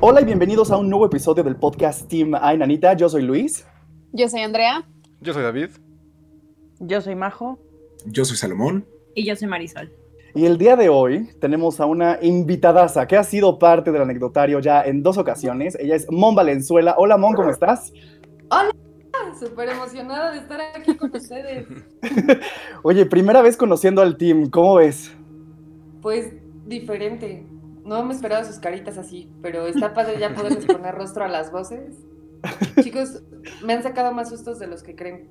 Hola y bienvenidos a un nuevo episodio del podcast Team Ay Nanita. Yo soy Luis. Yo soy Andrea. Yo soy David. Yo soy Majo. Yo soy Salomón. Y yo soy Marisol. Y el día de hoy tenemos a una invitadaza que ha sido parte del anecdotario ya en dos ocasiones. Ella es Mon Valenzuela. Hola Mon, ¿cómo estás? Hola, súper emocionada de estar aquí con ustedes. Oye, primera vez conociendo al team, ¿cómo ves? Pues diferente. No me esperaba sus caritas así, pero está padre ya poderles poner rostro a las voces. Chicos, me han sacado más sustos de los que creen.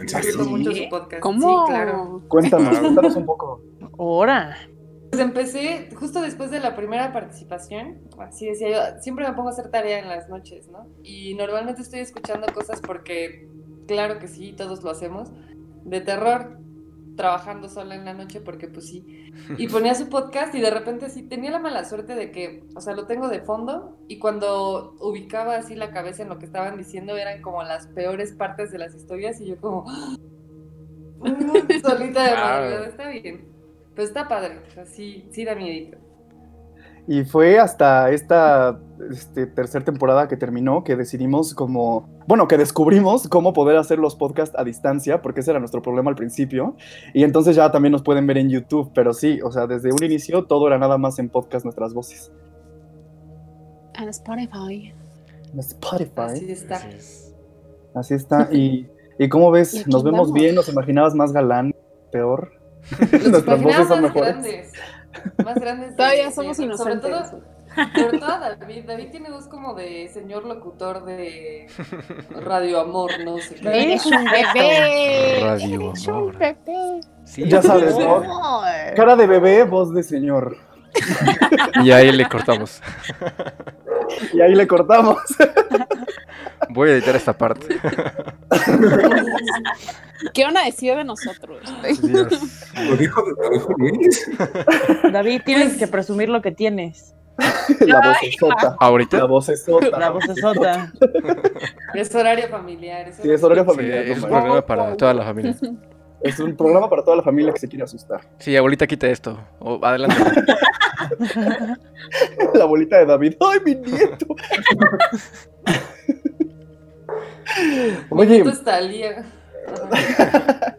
¿En serio? mucho su podcast. ¿Cómo? Sí, claro. Cuéntanos, cuéntanos un poco. Ahora. Pues empecé justo después de la primera participación, así decía yo, siempre me pongo a hacer tarea en las noches, ¿no? Y normalmente estoy escuchando cosas porque, claro que sí, todos lo hacemos, de terror, trabajando sola en la noche porque pues sí. Y ponía su podcast y de repente sí, tenía la mala suerte de que, o sea, lo tengo de fondo y cuando ubicaba así la cabeza en lo que estaban diciendo eran como las peores partes de las historias y yo como... "Mm, Solita de madrugada, está bien. Pero está padre, o sea, sí, sí da miedito. Y fue hasta esta este, tercera temporada que terminó que decidimos como, bueno, que descubrimos cómo poder hacer los podcasts a distancia, porque ese era nuestro problema al principio. Y entonces ya también nos pueden ver en YouTube, pero sí, o sea, desde un inicio todo era nada más en podcast nuestras voces. En Spotify. En Spotify. Así está. Así es. Así está. Y, y cómo ves, nos vemos bien, nos imaginabas más galán, peor. Los Nuestras voces son más mejores. grandes. Más grandes. de- Todavía de- somos Sobre inocentes. todo, sobre todo David. David tiene voz como de señor locutor de Radio Amor, no sé qué. Eres un bebé. Radio Eres amor. un bebé. Sí. Ya sabes, ¿no? Cara de bebé, voz de señor. Y ahí le cortamos. Y ahí le cortamos. Voy a editar esta parte. ¿Qué van a decir de nosotros? Dios. Lo dijo, Luis. David, tienes que presumir lo que tienes. La voz es sota. La ¿Ahorita? voz es sota. La voz es. Es horario familiar. Sí, es horario Sí, familiar. es un programa para toda la familia. Es un programa para toda la familia que se quiere asustar. Sí, abuelita, quita esto. O adelante. La bolita de David. ¡Ay, mi nieto! Oye, Oye. está Lía. Ajá.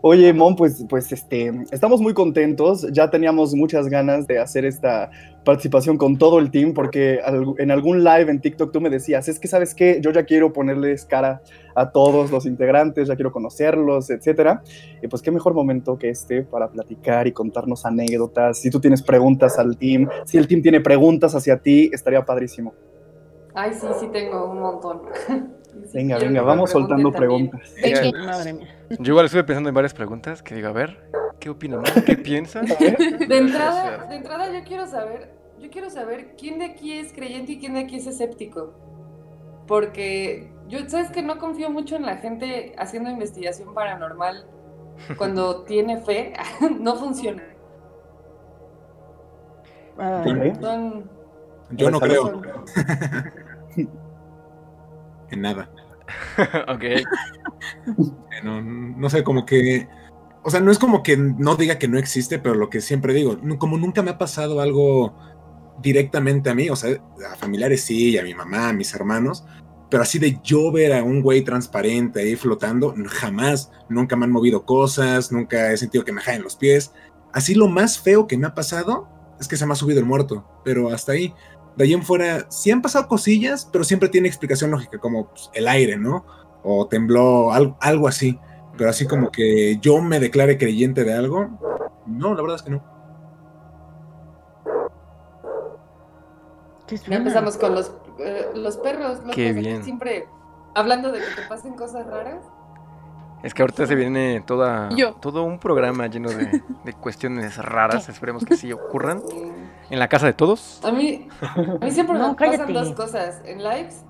Oye, Mon, pues, pues este, estamos muy contentos. Ya teníamos muchas ganas de hacer esta participación con todo el team, porque en algún live en TikTok tú me decías, es que sabes qué, yo ya quiero ponerles cara a todos los integrantes, ya quiero conocerlos, etcétera. Y pues qué mejor momento que este para platicar y contarnos anécdotas. Si tú tienes preguntas al team, si el team tiene preguntas hacia ti, estaría padrísimo. Ay, sí, sí tengo un montón. Venga, venga, vamos soltando preguntas. Venga. Madre mía. Yo igual estuve pensando en varias preguntas que digo, a ver, ¿qué opinan? ¿Qué piensan? De entrada, de entrada yo quiero saber, yo quiero saber quién de aquí es creyente y quién de aquí es escéptico. Porque yo, sabes que no confío mucho en la gente haciendo investigación paranormal cuando tiene fe, no funciona. Son, Yo no creo son- en nada. ok. No, no sé, como que. O sea, no es como que no diga que no existe, pero lo que siempre digo, como nunca me ha pasado algo directamente a mí, o sea, a familiares sí, a mi mamá, a mis hermanos, pero así de yo ver a un güey transparente ahí flotando, jamás, nunca me han movido cosas, nunca he sentido que me jaen los pies. Así lo más feo que me ha pasado es que se me ha subido el muerto, pero hasta ahí. De ahí en fuera, sí han pasado cosillas, pero siempre tiene explicación lógica, como pues, el aire, ¿no? O tembló, al- algo así. Pero así como que yo me declare creyente de algo, no, la verdad es que no. ¿qué Ya empezamos con los, eh, los perros. locos, Qué aquí bien. Siempre hablando de que te pasen cosas raras. Es que ahorita se viene toda, Yo. todo un programa lleno de, de cuestiones raras. Esperemos que sí ocurran. En la casa de todos. A mí, a mí siempre No, me pasan dos cosas. En lives,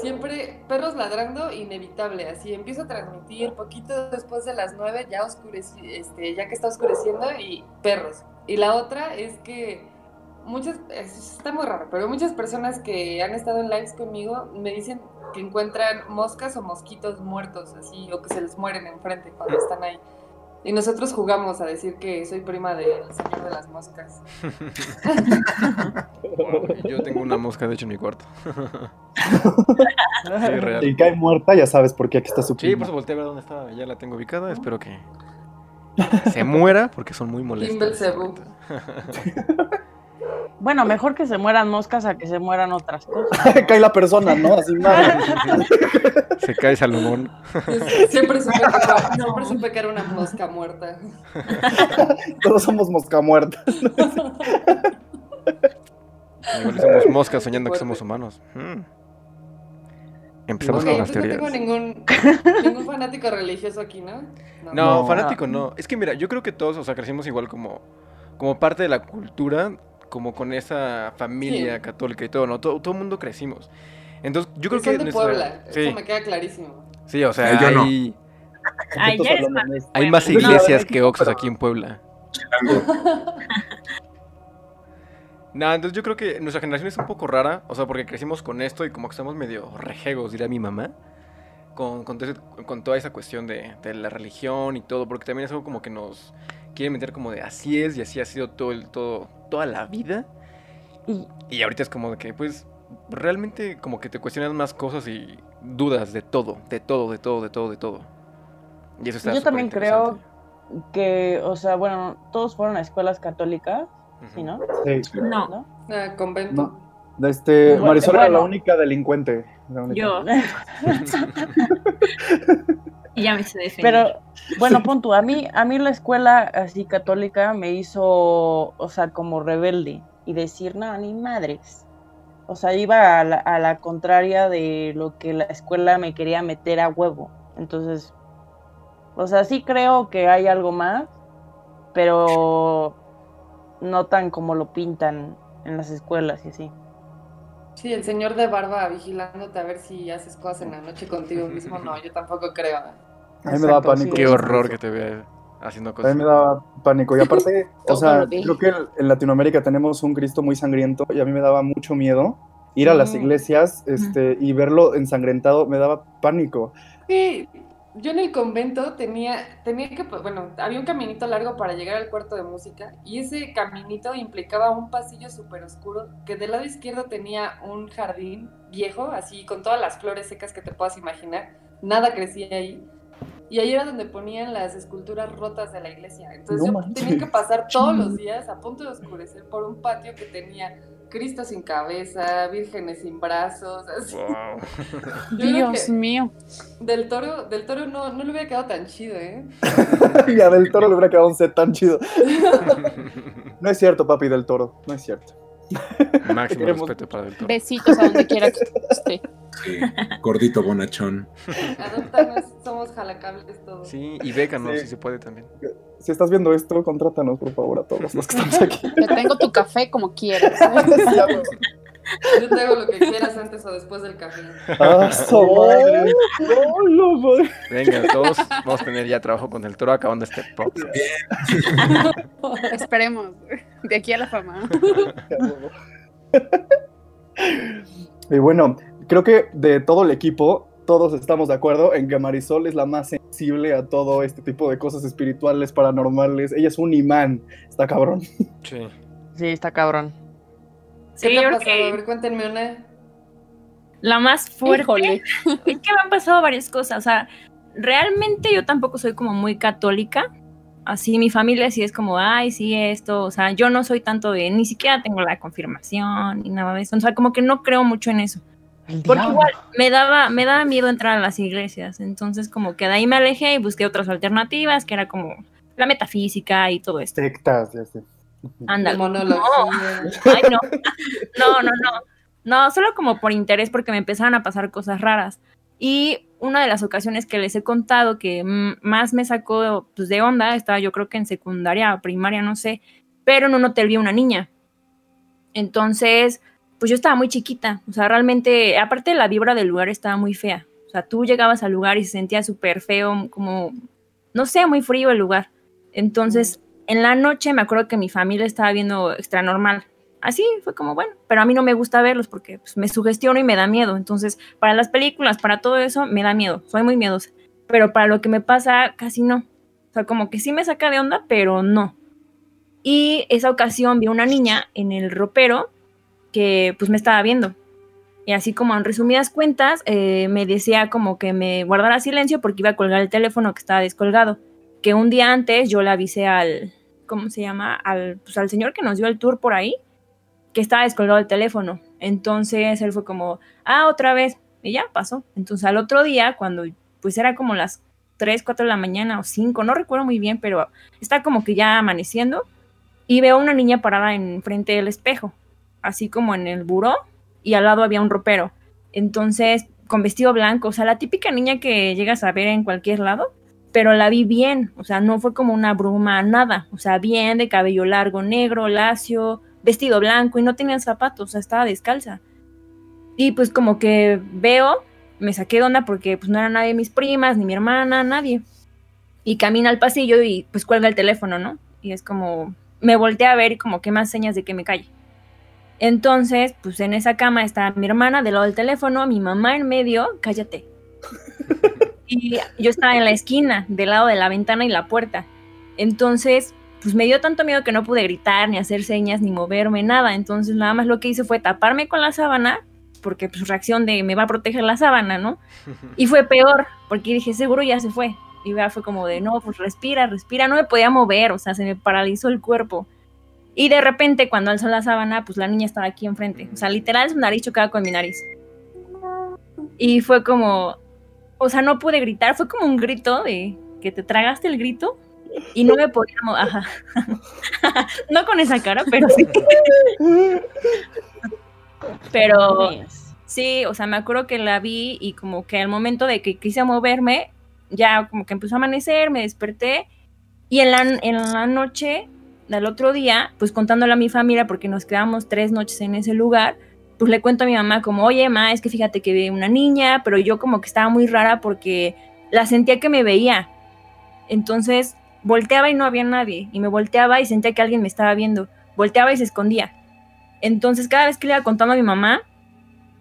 siempre perros ladrando, inevitable. Así empiezo a transmitir poquito después de las nueve, ya oscureci- este, ya que está oscureciendo, y perros. Y la otra es que muchas, es- está muy raro, pero muchas personas que han estado en lives conmigo me dicen que encuentran moscas o mosquitos muertos, así, o que se les mueren enfrente cuando están ahí. Y nosotros jugamos a decir que soy prima del señor de las moscas. Wow, Yo tengo una mosca, de hecho, en mi cuarto. sí, real. Si cae muerta, ya sabes por qué aquí está su Sí, prima. por eso volteé a ver dónde estaba. Ya la tengo ubicada. Espero que se muera porque son muy molestas. Bueno, mejor que se mueran moscas a que se mueran otras cosas. cae la persona, ¿no? Así madre. Se cae Salomón. Siempre supe, que, siempre supe que era una mosca muerta. Todos somos mosca muerta. Igual somos moscas soñando que somos humanos. Hmm. Empezamos con las entonces no teorías. tengo ningún, ningún fanático religioso aquí, ¿no? No, No. fanático no. Es que mira, yo creo que todos, o sea, crecimos igual como, como parte de la cultura, como con esa familia Sí. católica y todo, ¿no? Todo, todo el mundo crecimos. Entonces, yo creo que... de nuestra- Puebla, Sí, eso me queda clarísimo. sí, o sea, Yo no. hay, Ay, ya eres más. hay más iglesias no, que Oxos aquí en Puebla. No, entonces yo creo que nuestra generación es un poco rara, o sea, porque crecimos con esto y como que estamos medio rejegos, diría mi mamá, con, con, toda esa cuestión de, de la religión y todo, porque también es algo como que nos quieren meter como de así es y así ha sido todo el, todo, toda la vida. Y Y ahorita es como de que, pues, realmente como que te cuestionas más cosas y dudas de todo, de todo, de todo, de todo, de todo. Y eso está Yo también superinteresante. que, o sea, bueno, todos fueron a escuelas católicas. ¿sí, no? Sí. No, ¿No? Ah, convento. No. Este, Bueno, Marisol era la bueno. única delincuente. la única. yo. ya me defender. Pero, bueno, pon tú, a mí, a mí la escuela así católica me hizo, o sea, como rebelde y decir, no, ni madres. O sea, iba a la, a la contraria de lo que la escuela me quería meter a huevo. Entonces, o sea, sí creo que hay algo más, pero no tan como lo pintan en las escuelas y así. Sí, el señor de barba vigilándote a ver si haces cosas en la noche contigo mismo. No, yo tampoco creo. A mí me daba Exacto, pánico. Qué horror que te vea haciendo A cosas. mí me daba pánico. Y aparte, o sea, creo que en- en Latinoamérica tenemos un Cristo muy sangriento y a mí me daba mucho miedo ir a las Mm. iglesias este, y verlo ensangrentado. Me daba pánico. Sí, yo en el convento tenía, tenía que, pues, bueno, había un caminito largo para llegar al cuarto de música y ese caminito implicaba un pasillo súper oscuro que del lado izquierdo tenía un jardín viejo, así con todas las flores secas que te puedas imaginar, nada crecía ahí. Y ahí era donde ponían las esculturas rotas de la iglesia. Entonces No yo manches. tenía que pasar todos los días a punto de oscurecer por un patio que tenía Cristo sin cabeza, vírgenes sin brazos, así. Wow. Dios mío. del toro, del toro no, no le hubiera quedado tan chido, ¿eh? y a Del Toro le hubiera quedado un set tan chido. No es cierto, papi Del Toro. No es cierto. Máximo Queremos respeto para Del Toro. Besitos a donde quiera que esté. Sí, gordito bonachón. Adoptanos, somos jalacables todos. Sí, y bécanos Sí. si se puede también. Si estás viendo esto, contrátanos, por favor, a todos los que estamos aquí. Te tengo tu café como quieras. Yo te hago lo que quieras antes o después del café. ¡Ah, su madre! ¡Oh, madre! Venga, todos vamos a tener ya trabajo con Del Toro acabando este podcast. Esperemos. De aquí a la fama. Y bueno, creo que de todo el equipo, todos estamos de acuerdo en que Marisol es la más sensible a todo este tipo de cosas espirituales, paranormales. Ella es un imán, está cabrón. Sí. Sí, está cabrón. ¿Qué Sí, te ha pasado? A ver, cuéntenme una. la más fuerte Híjole. es que me han pasado varias cosas. O sea, realmente yo tampoco soy como muy católica. Así mi familia sí es como, ay, sí, esto. O sea, yo no soy tanto de, ni siquiera tengo la confirmación ni nada de eso. O sea, como que no creo mucho en eso. Porque igual me daba, me daba miedo entrar a las iglesias. Entonces, como que de ahí me alejé y busqué otras alternativas, que era como la metafísica y todo esto. Sectas, ya sé. Ándale. Monología. Ay, no. No, no, no. No, solo como por interés, porque me empezaron a pasar cosas raras. Y una de las ocasiones que les he contado que más me sacó pues, de onda, estaba yo creo que en secundaria o primaria, no sé, pero en un hotel vi una niña. Entonces, pues yo estaba muy chiquita. O sea, realmente, aparte la vibra del lugar estaba muy fea. O sea, tú llegabas al lugar y se sentía súper feo, como, no sé, muy frío el lugar. Entonces, en la noche me acuerdo que mi familia estaba viendo extra normal. Así fue como, bueno, pero a mí no me gusta verlos porque pues, me sugestiono y me da miedo. Entonces, para las películas, para todo eso, me da miedo. Soy muy miedosa. Pero para lo que me pasa, casi no. O sea, como que sí me saca de onda, pero no. Y esa ocasión vi una niña en el ropero que pues me estaba viendo. Y así como en resumidas cuentas, eh, me decía como que me guardara silencio porque iba a colgar el teléfono que estaba descolgado. Que un día antes yo le avisé al, ¿cómo se llama? Al, pues, al señor que nos dio el tour por ahí, que estaba descolgado el teléfono. Entonces él fue como, ah, otra vez. Y ya pasó. Entonces al otro día, cuando pues era como las 3, 4 de la mañana o 5, no recuerdo muy bien, pero está como que ya amaneciendo y veo una niña parada enfrente del espejo, así como en el buró, y al lado había un ropero. Entonces, con vestido blanco, o sea, la típica niña que llegas a ver en cualquier lado, pero la vi bien, o sea, no fue como una bruma, nada, o sea, bien, de cabello largo, negro, lacio, vestido blanco y no tenía zapatos, o sea, estaba descalza. Y pues como que veo, me saqué de onda porque pues no era nadie de mis primas, ni mi hermana, nadie. Y camina al pasillo y pues cuelga el teléfono, ¿no? Y es como, me volteé a ver y como que más señas de que me calle. Entonces, pues en esa cama está mi hermana del lado del teléfono, mi mamá en medio, cállate. y yo estaba en la esquina, del lado de la ventana y la puerta. Entonces, pues me dio tanto miedo que no pude gritar, ni hacer señas, ni moverme, nada. Entonces, nada más lo que hice fue taparme con la sábana, porque pues reacción de me va a proteger la sábana, ¿no? Y fue peor, porque dije, seguro ya se fue. Y vea, fue como de, no, pues respira, respira, no me podía mover, o sea, se me paralizó el cuerpo. Y de repente, cuando alzó la sábana, pues la niña estaba aquí enfrente. O sea, literal, su nariz chocaba con mi nariz. Y fue como, o sea, no pude gritar, fue como un grito de que te tragaste el grito y no me podía mover. Ajá. no con esa cara, pero sí. pero sí, o sea, me acuerdo que la vi y como que al momento de que quise moverme, ya como que empezó a amanecer, me desperté y en la, en la noche del otro día, pues contándole a mi familia, porque nos quedamos tres noches en ese lugar, pues le cuento a mi mamá como, oye, ma, es que fíjate que vi una niña, pero yo como que estaba muy rara porque la sentía que me veía. Entonces volteaba y no había nadie, y me volteaba y sentía que alguien me estaba viendo, volteaba y se escondía. Entonces cada vez que le iba contando a mi mamá,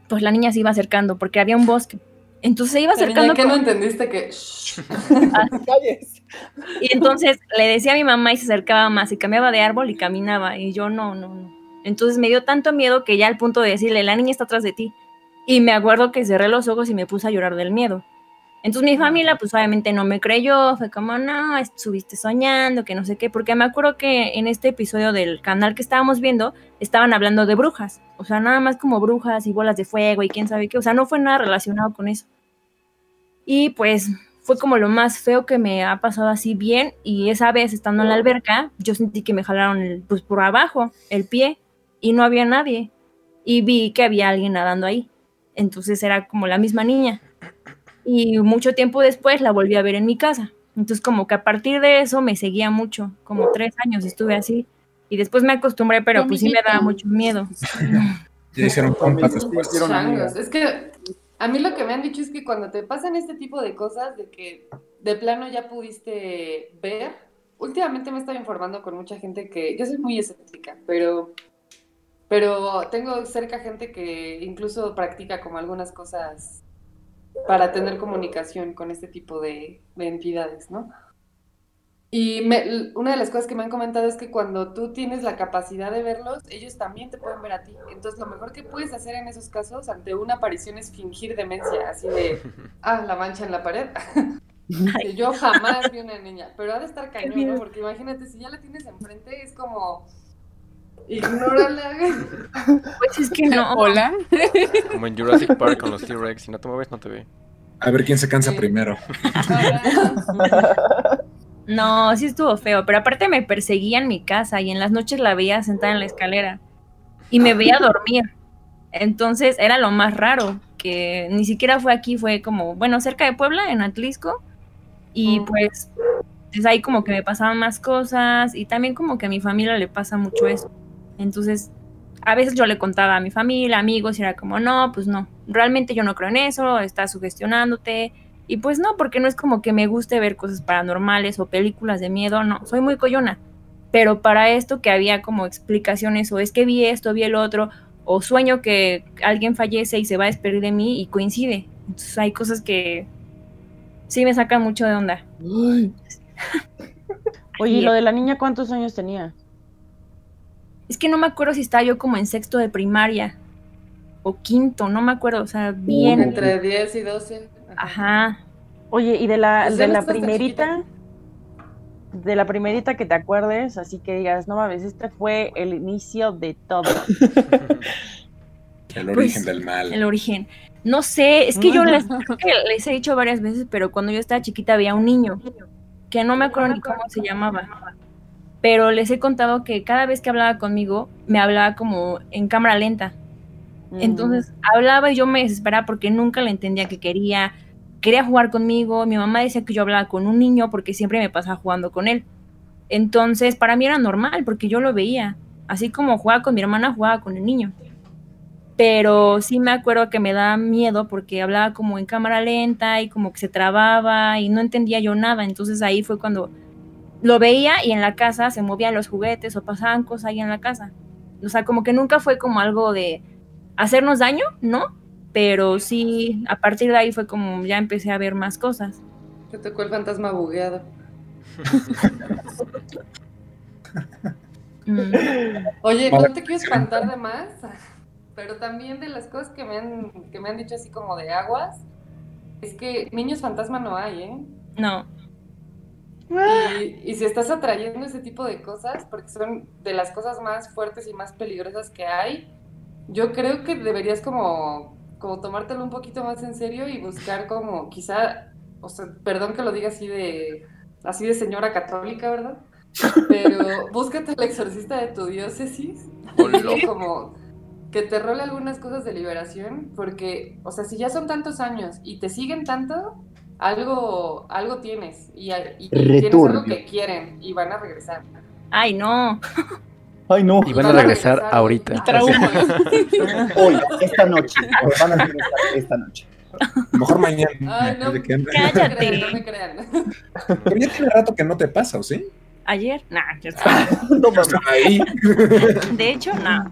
pues la niña se iba acercando porque había un bosque. Entonces se iba acercando. ¿Qué no entendiste que.? y entonces le decía a mi mamá y se acercaba más y cambiaba de árbol y caminaba. Y yo no, no, no. Entonces me dio tanto miedo que ya al punto de decirle, la niña está atrás de ti. Y me acuerdo que cerré los ojos y me puse a llorar del miedo. Entonces mi familia, pues obviamente no me creyó, fue como, no, estuviste soñando, que no sé qué, porque me acuerdo que en este episodio del canal que estábamos viendo, estaban hablando de brujas, o sea, nada más como brujas y bolas de fuego y quién sabe qué, o sea, no fue nada relacionado con eso. Y pues fue como lo más feo que me ha pasado así bien, y esa vez estando en la alberca, yo sentí que me jalaron el, pues por abajo, el pie, y no había nadie, y vi que había alguien nadando ahí, entonces era como la misma niña y mucho tiempo después la volví a ver en mi casa. Entonces como que a partir de eso me seguía mucho, como tres años estuve así y después me acostumbré, pero pues sí me daba mucho miedo. Ya hicieron compas después. Es que a mí lo que me han dicho es que cuando te pasan este tipo de cosas, de que de plano ya pudiste ver, últimamente me estado informando con mucha gente que yo soy muy escéptica, pero pero tengo cerca gente que incluso practica como algunas cosas para tener comunicación con este tipo de, entidades, ¿no? Y una de las cosas que me han comentado es que cuando tú tienes la capacidad de verlos, ellos también te pueden ver a ti. Entonces, lo mejor que puedes hacer en esos casos ante una aparición es fingir demencia, así de, ah, la mancha en la pared. Yo jamás vi una niña, pero ha de estar cañón, ¿no? Porque imagínate, si ya la tienes enfrente, es como, ignórala. Pues es que no. Hola. Como en Jurassic Park con los T-Rex, si no te mueves, no te ve. A ver quién se cansa primero. No, sí estuvo feo, pero aparte me perseguía en mi casa y en las noches la veía sentada en la escalera y me veía dormir. Entonces era lo más raro, que ni siquiera fue aquí, fue como, bueno, cerca de Puebla, en Atlisco, y pues es ahí como que me pasaban más cosas y también como que a mi familia le pasa mucho eso. Entonces, a veces yo le contaba a mi familia, amigos, y era como, no, pues no, realmente yo no creo en eso, estás sugestionándote. Y pues no, porque no es como que me guste ver cosas paranormales o películas de miedo, no, soy muy coyona. Pero para esto que había como explicaciones, o es que vi esto, vi el otro, o sueño que alguien fallece y se va a despedir de mí y coincide. Entonces hay cosas que sí me sacan mucho de onda. Oye, ¿y Y- lo de la niña cuántos años tenía? Es que no me acuerdo si estaba yo como en sexto de primaria o quinto, no me acuerdo, o sea, bien. Uy, Entre 10 y 12. Ajá. Oye, ¿y de la, Pues de la primerita? De la primerita que te acuerdes, así que digas, no mames, este fue el inicio de todo. El Pues, origen del mal. El origen. No sé, es que yo les, creo que les he dicho varias veces, pero cuando yo estaba chiquita había un niño que no me acuerdo ni cómo se llamaba. Pero les he contado que cada vez que hablaba conmigo, me hablaba como en cámara lenta. Mm. Entonces hablaba y yo me desesperaba porque nunca le entendía que quería. Quería jugar conmigo. Mi mamá decía que yo hablaba con un niño porque siempre me pasaba jugando con él. Entonces para mí era normal porque yo lo veía. Así como jugaba con mi hermana, jugaba con el niño. Pero sí me acuerdo que me daba miedo porque hablaba como en cámara lenta y como que se trababa y no entendía yo nada. Entonces ahí fue cuando lo veía y en la casa se movían los juguetes o pasaban cosas ahí en la casa. O sea, como que nunca fue como algo de hacernos daño, ¿no? Pero sí, a partir de ahí fue como ya empecé a ver más cosas. Te tocó el fantasma bugueado. Mm. Oye, no te quiero espantar de más, pero también de las cosas que me han, que me han dicho así como de aguas, es que niños fantasma no hay, ¿eh? No, Y, y si estás atrayendo ese tipo de cosas, porque son de las cosas más fuertes y más peligrosas que hay, yo creo que deberías como, como tomártelo un poquito más en serio y buscar como quizá, o sea, perdón que lo diga así de, así de señora católica, ¿verdad? Pero búscate el exorcista de tu diócesis como que te role algunas cosas de liberación, porque, o sea, si ya son tantos años y te siguen tanto, algo, algo tienes y, y tienes algo que quieren y van a regresar. ay no, Ay, no. Y van a regresar ahorita. Hoy, esta noche. Van a regresar esta noche. A lo mejor mañana. Ay, no, de que anda- Cállate. No me crean. Pero ya tiene rato que no te pasa, ¿o sí? ayer, nah, ya sé. No. Ahí. De hecho, no.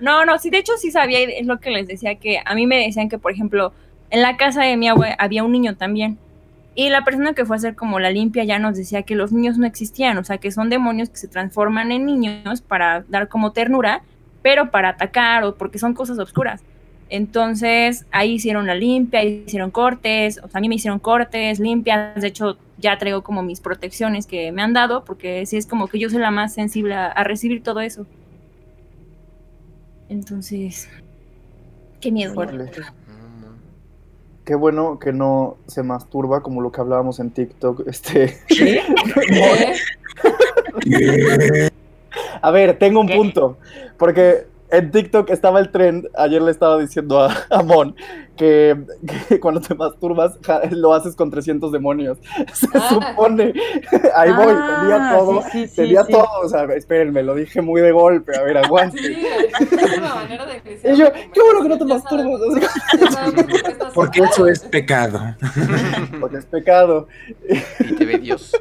No, no, sí, de hecho sí sabía, es lo que les decía, que a mí me decían que, por ejemplo, en la casa de mi abuela había un niño también. Y la persona que fue a hacer como la limpia ya nos decía que los niños no existían, o sea, que son demonios que se transforman en niños para dar como ternura, pero para atacar o porque son cosas oscuras. Entonces ahí hicieron la limpia, hicieron cortes, o sea, a mí me hicieron cortes, limpias, de hecho ya traigo como mis protecciones que me han dado, porque sí es como que yo soy la más sensible a, recibir todo eso. Entonces, qué miedo. Qué bueno que no se masturba como lo que hablábamos en TikTok. Este, ¿Eh? a ver, tengo un ¿Qué? punto. Porque en TikTok estaba el trend. Ayer le estaba diciendo a, a Mon que, que cuando te masturbas ja, lo haces con 300 demonios. Se Ah. supone. Ahí voy, Ah, tenía todo. sí, sí, tenía sí. todo. O sea, espérenme, lo dije muy de golpe. A ver, aguante. Sí, es una manera de iniciar Y yo, qué bueno que no te masturbas. Porque eso es pecado. Porque es pecado. Y te ve Dios.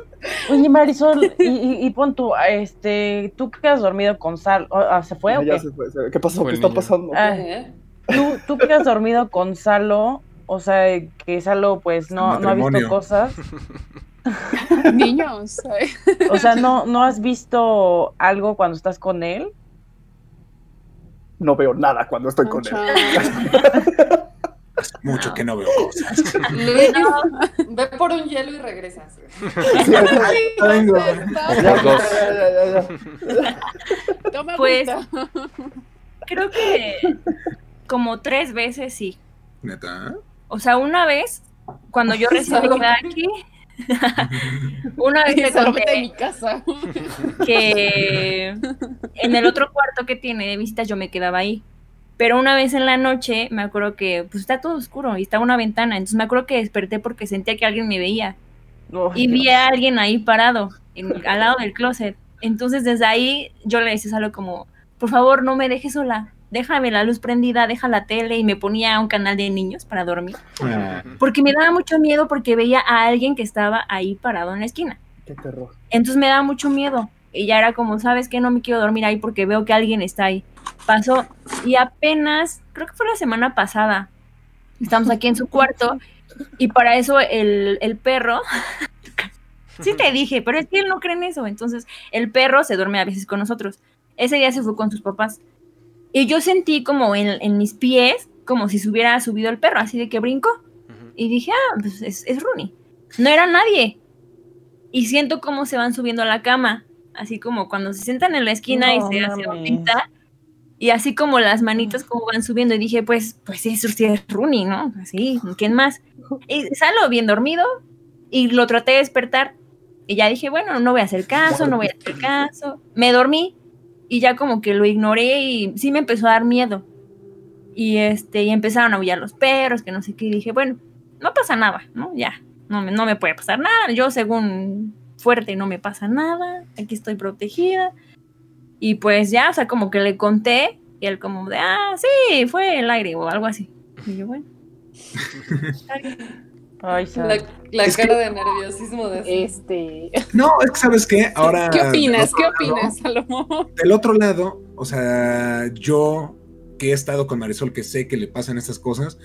Oye, Marisol, y, y, y pon tú, este, tú que has dormido con Sal, o- ah, ¿se fue o Ya qué? se fue, se- ¿Qué pasó? Fue ¿Qué está niño. pasando? Ah, ¿Eh? Tú, tú que has dormido con Salo, o sea, que Salo pues no, no ha visto cosas, Niños. o sea, no, no has visto algo cuando estás con él. No veo nada cuando estoy con él. Mucho que no veo cosas. Luis, ve por un hielo y regresas. Sí, vengo. Ya, ya, ya. Toma Pues-. Creo que como tres veces sí. Neta. O sea, una vez, cuando yo recién llegué aquí, una vez te en mi casa. que en el otro cuarto que tiene de visitas yo me quedaba ahí. Pero una vez en la noche me acuerdo que pues está todo oscuro y estaba una ventana. Entonces me acuerdo que desperté porque sentía que alguien me veía. Y vi Dios. a alguien ahí parado, en- al lado del closet. Entonces desde ahí yo le decía algo como, por favor no me dejes sola, déjame la luz prendida, deja la tele y me ponía un canal de niños para dormir. Ah, Porque me daba mucho miedo porque veía a alguien que estaba ahí parado en la esquina. Qué terror. Entonces me daba mucho miedo. Y ya era como, ¿sabes qué? No me quiero dormir ahí porque veo que alguien está ahí. Pasó. Y apenas, creo que fue la semana pasada, estamos aquí en su cuarto. Y para eso el, el perro Sí te dije, pero es que él no cree en eso. Entonces, el perro se duerme a veces con nosotros. Ese día se fue con sus papás. Y yo sentí como en, en mis pies, como si se hubiera subido el perro, así de que brincó. Ujú. Y dije, ah, pues es, es Rooney. No era nadie. Y siento cómo se van subiendo a la cama. Así como cuando se sientan en la esquina y se hacen mames. pinta. Y así como las manitas como van subiendo. Y dije, pues, pues eso sí es Rooney, ¿no? Así, ¿quién más? Y salo bien dormido. Y lo traté de despertar. Y ya dije, bueno, no voy a hacer caso, no voy a hacer caso. Me dormí. Y ya como que lo ignoré y sí me empezó a dar miedo. Y este, y empezaron a aullar los perros, que no sé qué. Y dije, bueno, no pasa nada, ¿no? Ya, no me, no me puede pasar nada. Yo, según fuerte, no me pasa nada. Aquí estoy protegida. Y pues ya, o sea, como que le conté. Y él, como de, ah, sí, fue el aire o algo así. Y yo, bueno. Ay. La, la cara de nerviosismo de Este. No, es que sabes qué, ahora. ¿Qué opinas? ¿Qué opinas, Salomón? Del otro lado, o sea, yo que he estado con Marisol, que sé que le pasan estas cosas,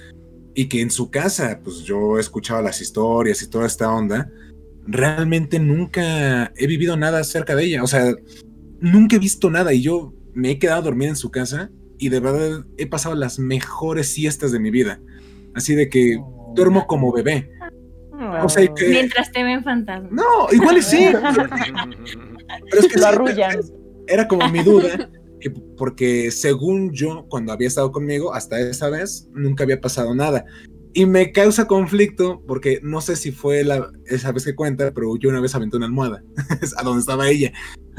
y que en su casa, pues yo he escuchado las historias y toda esta onda, realmente nunca he vivido nada cerca de ella. O sea, nunca he visto nada y yo me he quedado a dormir en su casa y de verdad he pasado las mejores siestas de mi vida. Así de que duermo como bebé. O sea, que- Mientras te ven fantasmas. No, igual y sí. Pero es que Lo arrullan. era como mi duda, que- porque según yo, cuando había estado conmigo, hasta esa vez, nunca había pasado nada. Y me causa conflicto porque no sé si fue la, esa vez que cuenta, pero yo una vez aventé una almohada a donde estaba ella.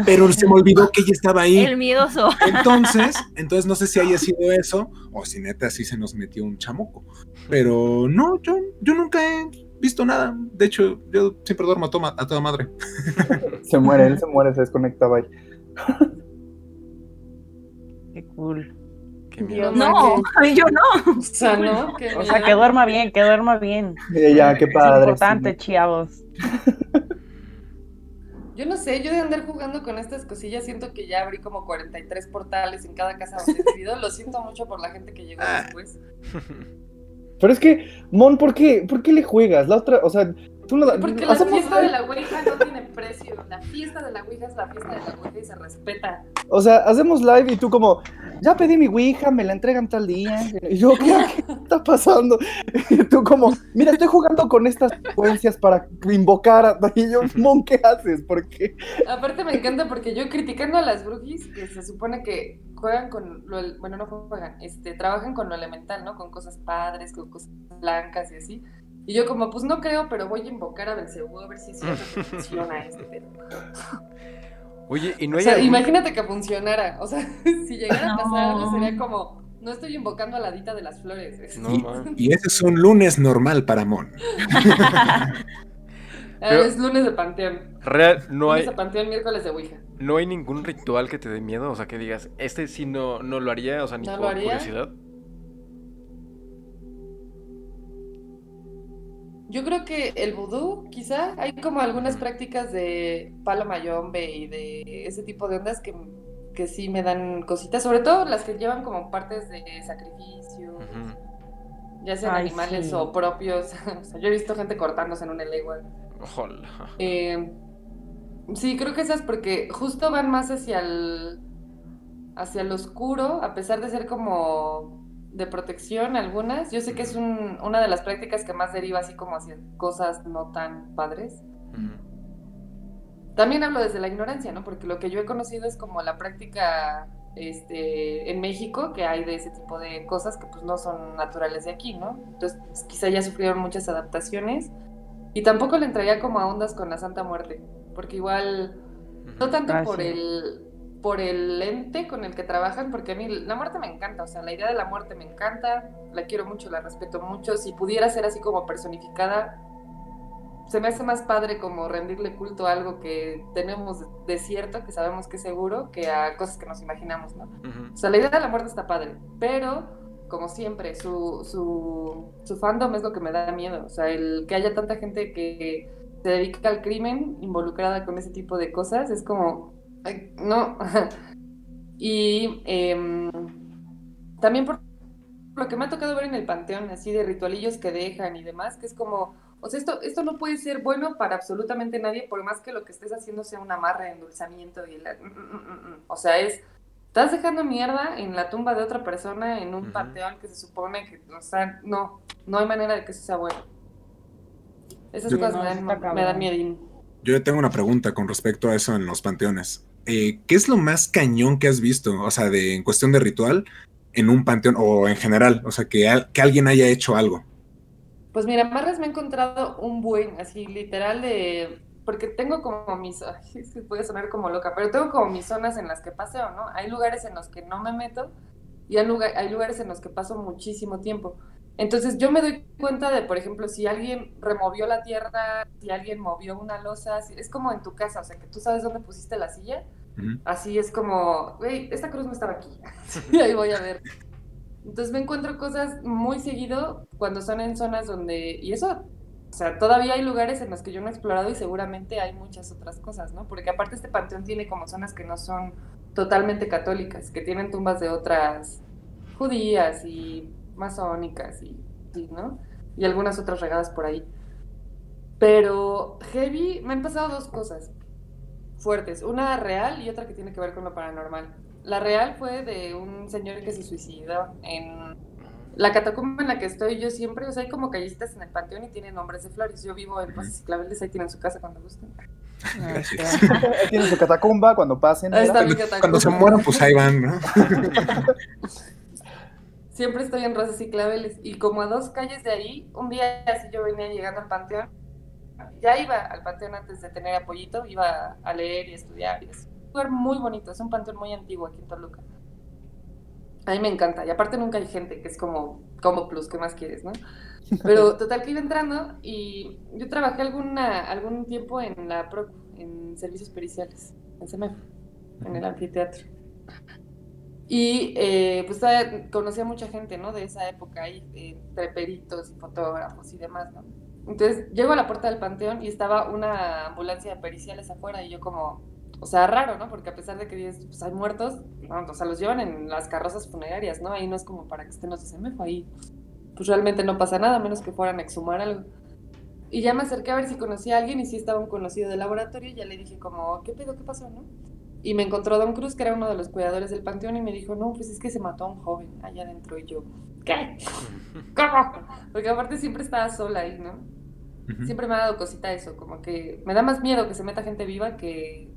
Pero se me olvidó que ella estaba ahí. El miedoso. Entonces, entonces no sé si haya sido eso o si neta sí se nos metió un chamuco. Pero no, yo, yo nunca he visto nada. De hecho, yo siempre duermo a, toma- a toda madre. Se muere, él se muere, se desconectaba ahí. Qué cool. Qué miedo. Dios. No, yo no. O sea, ¿no? O sea, que duerma bien, que duerma bien. Ya, qué Es padre. importante, chavos. Yo no sé, yo de andar jugando con estas cosillas siento que ya abrí como 43 portales en cada casa donde he vivido. Lo siento mucho por la gente que llegó Ah. después. Pero es que, Mon, ¿por qué, ¿por qué le juegas? La otra, o sea, tú no Porque la hacemos- fiesta de la Ouija no tiene precio. La fiesta de la Ouija es la fiesta de la Ouija y se respeta. O sea, hacemos live y tú como, ya pedí mi Ouija, me la entregan tal día. Y yo, ¿qué, qué está pasando? Y tú como, mira, estoy jugando con estas secuencias para invocar. a-". Y yo, Mon, ¿qué haces? ¿Por qué? Aparte me encanta porque yo criticando a las brujis, que se supone que juegan con lo, bueno, no juegan, este, trabajan con lo elemental, ¿no? Con cosas padres, con cosas blancas y así. Y yo como, pues no creo, pero voy a invocar a Belcebú a ver si es cierto que funciona este pedo. Oye, y no O hay sea, algún- imagínate que funcionara. O sea, si llegara a pasar No. sería como, no estoy invocando a la Dita de las flores. es- No. Y ese es un lunes normal para Mon. Ah, Pero- es lunes de panteón. Real, no hay, Lunes de panteón, miércoles de Ouija. no hay ningún ritual que te dé miedo, o sea, que digas, este sí no, no lo haría, o sea, ni ¿No lo por curiosidad. Yo creo que el vudú, quizá, hay como algunas prácticas de palo mayombe y de ese tipo de ondas que, que sí me dan cositas, sobre todo las que llevan como partes de sacrificio, ya sean Ay, animales sí. o propios. O sea, yo he visto gente cortándose en un elegua. Ojalá. Eh, sí, creo que esas porque justo van más hacia el hacia lo oscuro, a pesar de ser como de protección algunas. Yo sé que es un- una de las prácticas que más deriva así como hacia cosas no tan padres. Ujú. También hablo desde la ignorancia, ¿no? Porque lo que yo he conocido es como la práctica este, en México, que hay de ese tipo de cosas que pues no son naturales de aquí, ¿no? Entonces quizá ya sufrieron muchas adaptaciones. Y tampoco le entraría como a ondas con la Santa Muerte, porque igual, no tanto Ah, por sí. el por el ente con el que trabajan, porque a mí la muerte me encanta, o sea, la idea de la muerte me encanta, la quiero mucho, la respeto mucho, si pudiera ser así como personificada, se me hace más padre como rendirle culto a algo que tenemos de cierto, que sabemos que es seguro, que a cosas que nos imaginamos, ¿no? O sea, la idea de la muerte está padre, pero como siempre, su, su, su fandom es lo que me da miedo. O sea, el que haya tanta gente que se dedica al crimen involucrada con ese tipo de cosas es como, ay, no. y em, también por lo que me ha tocado ver en el panteón, así de ritualillos que dejan y demás, que es como, O sea, esto, esto no puede ser bueno para absolutamente nadie, por más que lo que estés haciendo sea un amarre, endulzamiento y la... Mm, mm, mm, o sea, es... Estás dejando mierda en la tumba de otra persona en un panteón que se supone que, o sea, no, no hay manera de que eso sea bueno. Esas Yo- cosas No, me dan, me dan miedín. Yo tengo una pregunta con respecto a eso en los panteones. Eh, ¿Qué es lo más cañón que has visto? O sea, de, en cuestión de ritual, en un panteón o en general. O sea, que, que alguien haya hecho algo. Pues mira, amarres me he encontrado un buen, así literal de... Porque tengo como mis... Ay, puede sonar como loca, pero tengo como mis zonas en las que paseo, ¿no? Hay lugares en los que no me meto y hay, hay lugares en los que paso muchísimo tiempo. Entonces yo me doy cuenta de, por ejemplo, si alguien removió la tierra, si alguien movió una losa, si- es como en tu casa, o sea, que tú sabes dónde pusiste la silla, así es como, güey, esta cruz no estaba aquí, y ahí voy a ver. Entonces me encuentro cosas muy seguido cuando son en zonas donde, y eso, o sea, todavía hay lugares en los que yo no he explorado y seguramente hay muchas otras cosas, ¿no? Porque aparte este panteón tiene como zonas que no son totalmente católicas, que tienen tumbas de otras judías y masónicas y, y, ¿no? Y algunas otras regadas por ahí. Pero heavy, me han pasado dos cosas fuertes, una real y otra que tiene que ver con lo paranormal. La real fue de un señor que se suicidó en la catacumba en la que estoy yo siempre, o sea, hay como callecitas en el panteón y tienen nombres de flores. Yo vivo en Pasos y Claveles, ahí tienen su casa cuando gusten. Gracias. Ahí tienen su catacumba cuando pasen. Ahí está mi catacumba. Cuando se mueran, pues ahí van, ¿no? Siempre estoy en Rosas y Claveles. Y como a dos calles de ahí, un día así yo venía llegando al panteón. Ya iba al panteón antes de tener apoyito, iba a leer y estudiar. Y es un lugar muy bonito, es un panteón muy antiguo aquí en Toluca. A mí me encanta. Y aparte nunca hay gente, que es como, como plus, ¿qué más quieres, no? Pero total que iba entrando y yo trabajé alguna, algún tiempo en la PROC, en servicios periciales, en CEMEF, en el anfiteatro. Y eh, pues conocí a mucha gente, ¿no? De esa época ahí, eh, entre peritos y fotógrafos y demás, ¿no? Entonces llego a la puerta del panteón y estaba una ambulancia de periciales afuera y yo como, o sea, raro, ¿no? Porque a pesar de que dices, pues hay muertos, ¿no? o sea, los llevan en las carrozas funerarias, ¿no? Ahí no es como para que estén los CEMEFO, ahí pues realmente no pasa nada, a menos que fueran a exhumar algo. Y ya me acerqué a ver si conocía a alguien y si estaba un conocido del laboratorio y ya le dije como, ¿qué pedo? ¿Qué pasó? ¿no? Y me encontró Don Cruz, que era uno de los cuidadores del panteón, y me dijo, no, pues es que se mató a un joven allá adentro. Y yo, ¿qué? ¿Cómo? Porque aparte siempre estaba sola ahí, ¿no? Siempre me ha dado cosita eso, como que me da más miedo que se meta gente viva que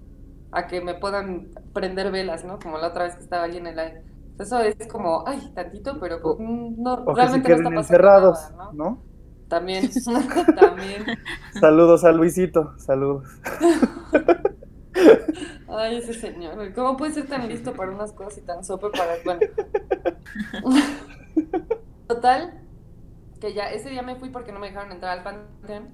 a que me puedan prender velas, ¿no? Como la otra vez que estaba allí en el aire. Eso es como, ay, tantito, pero pues, mm, no, O que se realmente no queden está pasando encerrados, nada, ¿no? ¿no? También, también. Saludos a Luisito, saludos. Ay, ese señor. ¿Cómo puede ser tan listo para unas cosas y tan sope para... Bueno. Total, que ya ese día me fui porque no me dejaron entrar al panteón.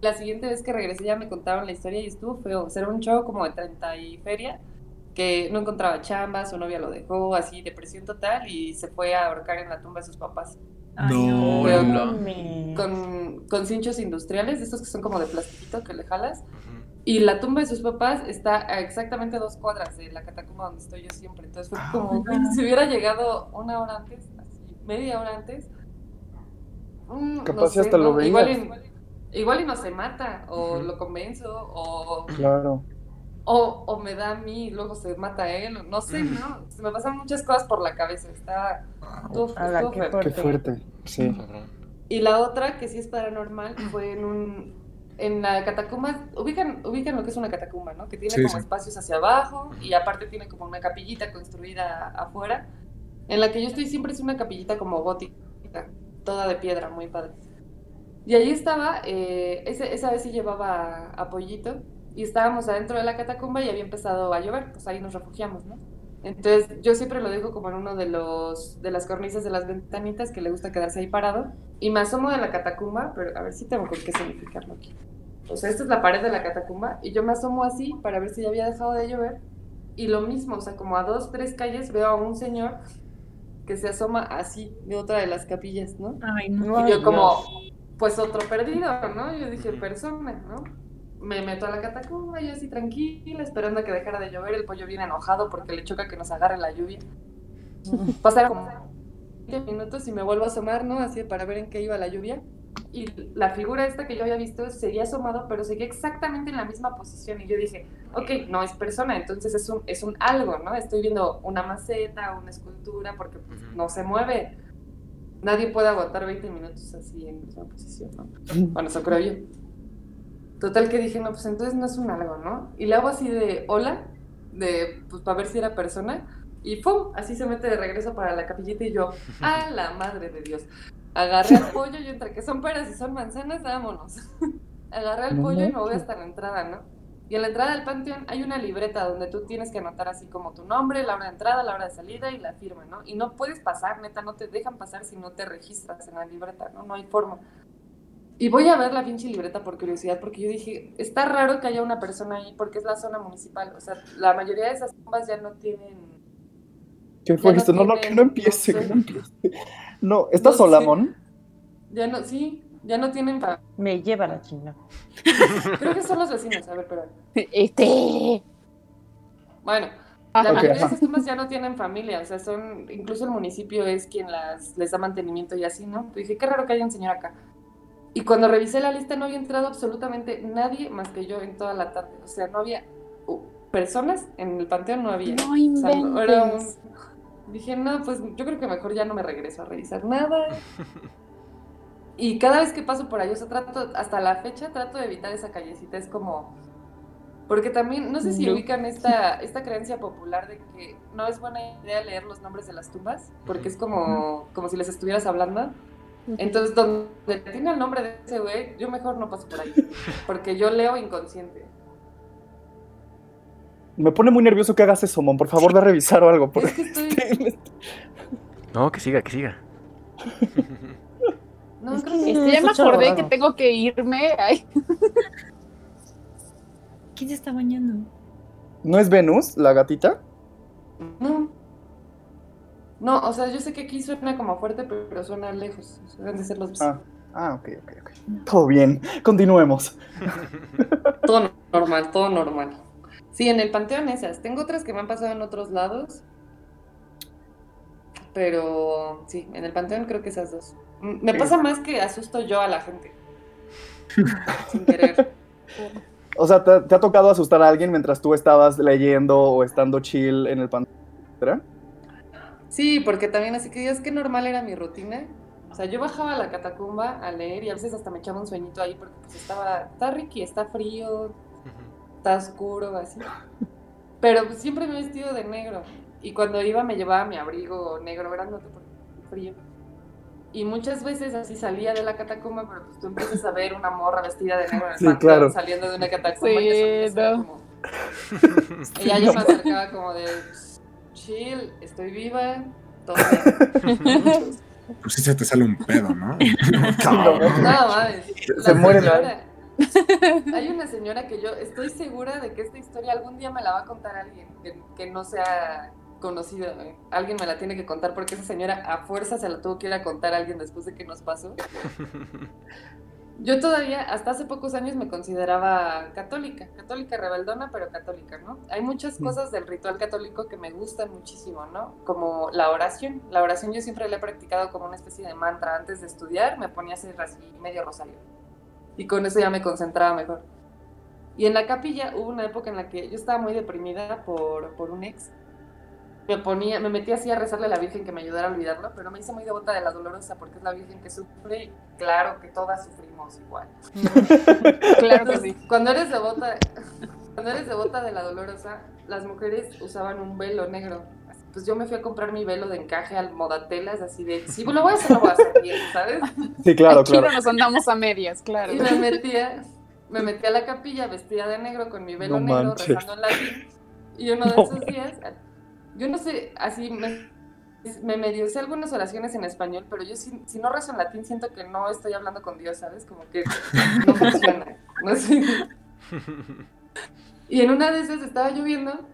La siguiente vez que regresé ya me contaron la historia y estuvo feo. O sea, era un show como de 30 y feria que no encontraba chamba, su novia lo dejó, así, depresión total y se fue a ahorcar en la tumba de sus papás. Ay, No. Mames. con, con cinchos industriales, estos que son como de plastiquito que le jalas. Ujú. Y la tumba de sus papás está a exactamente dos cuadras de la catacumba donde estoy yo siempre. Entonces fue como, si hubiera llegado una hora antes, así, media hora antes, mm, Capaz y hasta lo igual, y, igual y no se mata, o lo convenzo, o, Claro. o, o me da a mí y luego se mata él, no sé, ¿no? Se me pasan muchas cosas por la cabeza. Está. A Qué fuerte. Sí. Y la otra, que sí es paranormal, fue en un. En la catacumba, ubican, ubican lo que es una catacumba, ¿no? Que tiene Sí, como sí. espacios hacia abajo y aparte tiene como una capillita construida afuera. En la que yo estoy siempre es una capillita como gótica, toda de piedra, muy padre. Y ahí estaba, eh, ese- esa vez sí llevaba apoyito y estábamos adentro de la catacumba y había empezado a llover, pues ahí nos refugiamos, ¿no? Entonces yo siempre lo dejo como en uno de los de las cornisas de las ventanitas que le gusta quedarse ahí parado y me asomo de la catacumba, pero a ver si tengo con qué significarlo aquí. O sea, esta es la pared de la catacumba y yo me asomo así para ver si ya había dejado de llover y lo mismo, o sea, como a dos, tres calles veo a un señor que se asoma así de otra de las capillas, ¿no? Ay, no. Y yo como, pues otro perdido, ¿no? Yo dije, persona, ¿no? Me meto a la catacumba, yo así tranquila, esperando a que dejara de llover. El pollo viene enojado porque le choca que nos agarre la lluvia. Pasaron como 20 minutos y me vuelvo a asomar, ¿no? Así para ver en qué iba la lluvia. y la figura esta que yo había visto seguía asomado, pero seguía exactamente en la misma posición. Y yo dije, ok, no es persona, entonces es un, es un algo, ¿no? Estoy viendo una maceta, una escultura, porque pues, no se mueve. Nadie puede aguantar 20 minutos así en la misma posición, ¿no? Bueno, eso creo yo. Total que dije, no, pues entonces no es un algo, ¿no? Y le hago así de hola, de, pues para ver si era persona, y ¡pum! Así se mete de regreso para la capillita y yo, ¡a la madre de Dios! Agarré el pollo y entre que son peras y son manzanas, vámonos. Agarré el pollo y me voy hasta la entrada, ¿no? Y en la entrada del panteón hay una libreta donde tú tienes que anotar así como tu nombre, la hora de entrada, la hora de salida y la firma, ¿no? Y no puedes pasar, neta, no te dejan pasar si no te registras en la libreta, ¿no? No hay forma. Y voy a ver la pinche libreta por curiosidad, porque yo dije, está raro que haya una persona ahí porque es la zona municipal. O sea, la mayoría de esas tumbas ya no tienen... ¿Qué fue esto? No, no, que no empiece, no que no empiece. No, ¿estás No sola, sé. Mon? Ya no, sí, ya no tienen... Me lleva la chingada. Creo que son los vecinos, a ver, pero... Este. Bueno, Ah, la mayoría de esas tumbas ya no tienen familia, o sea, son... Incluso el municipio es quien las, les da mantenimiento y así, ¿no? Pues dije, qué raro que haya un señor acá. Y cuando revisé la lista no había entrado absolutamente nadie más que yo en toda la tarde. O sea, no había uh, personas en el panteón, no había. No O sea, no- era un- inventes. Dije, no, pues yo creo que mejor ya no me regreso a revisar nada. Y cada vez que paso por ahí, o sea, trato, hasta la fecha trato de evitar esa callecita. Es como. Porque también, no sé si No. ubican esta, esta creencia popular de que no es buena idea leer los nombres de las tumbas, porque es como, como si les estuvieras hablando. Entonces, donde tiene el nombre de ese güey, yo mejor no paso por ahí, porque yo leo inconsciente. Me pone muy nervioso que hagas eso, Mon. Por favor, ve a revisar o algo. por- Es que estoy... No, que siga, que siga. No, Es creo que- que... Este, ya me acordé raro. que tengo que irme. Ay, ¿Quién se está bañando? ¿No es Venus, la gatita? No. No, o sea, yo sé que aquí suena como fuerte, pero suena lejos. Deben de ser los Ah, ah, ok, ok, ok. Todo bien. Continuemos. Todo normal, todo normal. Sí, en el panteón esas. Tengo otras que me han pasado en otros lados. Pero sí, en el panteón creo que esas dos. Mm, Me Sí. pasa más que asusto yo a la gente. Sin querer. O sea, ¿te, te ha tocado asustar a alguien mientras tú estabas leyendo o estando chill en el pantalla? Sí, porque también así que digas que normal era mi rutina. O sea, yo bajaba a la catacumba a leer y a veces hasta me echaba un sueñito ahí porque pues estaba, está Ricky, está frío, está oscuro, así. Pero pues, siempre me he vestido de negro. Y cuando iba me llevaba mi abrigo negro grandote porque frío. Y muchas veces así salía de la catacumba, pero pues tú empiezas a ver una morra vestida de negro en el Sí, claro. saliendo de una catacumba. Sí, y eso no. como- y ya yo me acercaba como de chill, estoy viva, todo bien. Pues sí se te sale un pedo, ¿no? No, mames. Se muere la- Hay una señora que yo estoy segura de que esta historia algún día me la va a contar alguien que, que no sea conocida. güey. Alguien me la tiene que contar porque esa señora a fuerza se la tuvo que ir a contar a alguien después de que nos pasó. Yo todavía, hasta hace pocos años, me consideraba católica, católica rebeldona, pero católica, ¿no? Hay muchas Mm. cosas del ritual católico que me gustan muchísimo, ¿no? Como la oración. La oración yo siempre la he practicado como una especie de mantra. Antes de estudiar me ponía a hacer así medio rosario. Y con eso ya me concentraba mejor. Y en la capilla hubo una época en la que yo estaba muy deprimida por, por un ex. Me ponía, me metía así a rezarle a la Virgen que me ayudara a olvidarlo, pero me hice muy devota de la Dolorosa porque es la Virgen que sufre y claro que todas sufrimos igual. claro que sí. Cuando eres devota, cuando eres devota de la Dolorosa, las mujeres usaban un velo negro. Pues yo me fui a comprar mi velo de encaje al modatelas, así de, si lo voy a hacer, lo voy a hacer bien, ¿sabes? Sí, claro, Aquí claro. no nos andamos a medias, claro. Y me metía, me metí a la capilla vestida de negro con mi velo No negro, manches. rezando en latín. Y uno de No esos días, yo no sé, así me, me medio sé algunas oraciones en español, pero yo si, si no rezo en latín siento que no estoy hablando con Dios, ¿sabes? Como que no funciona. No sé. Y en una de esas estaba lloviendo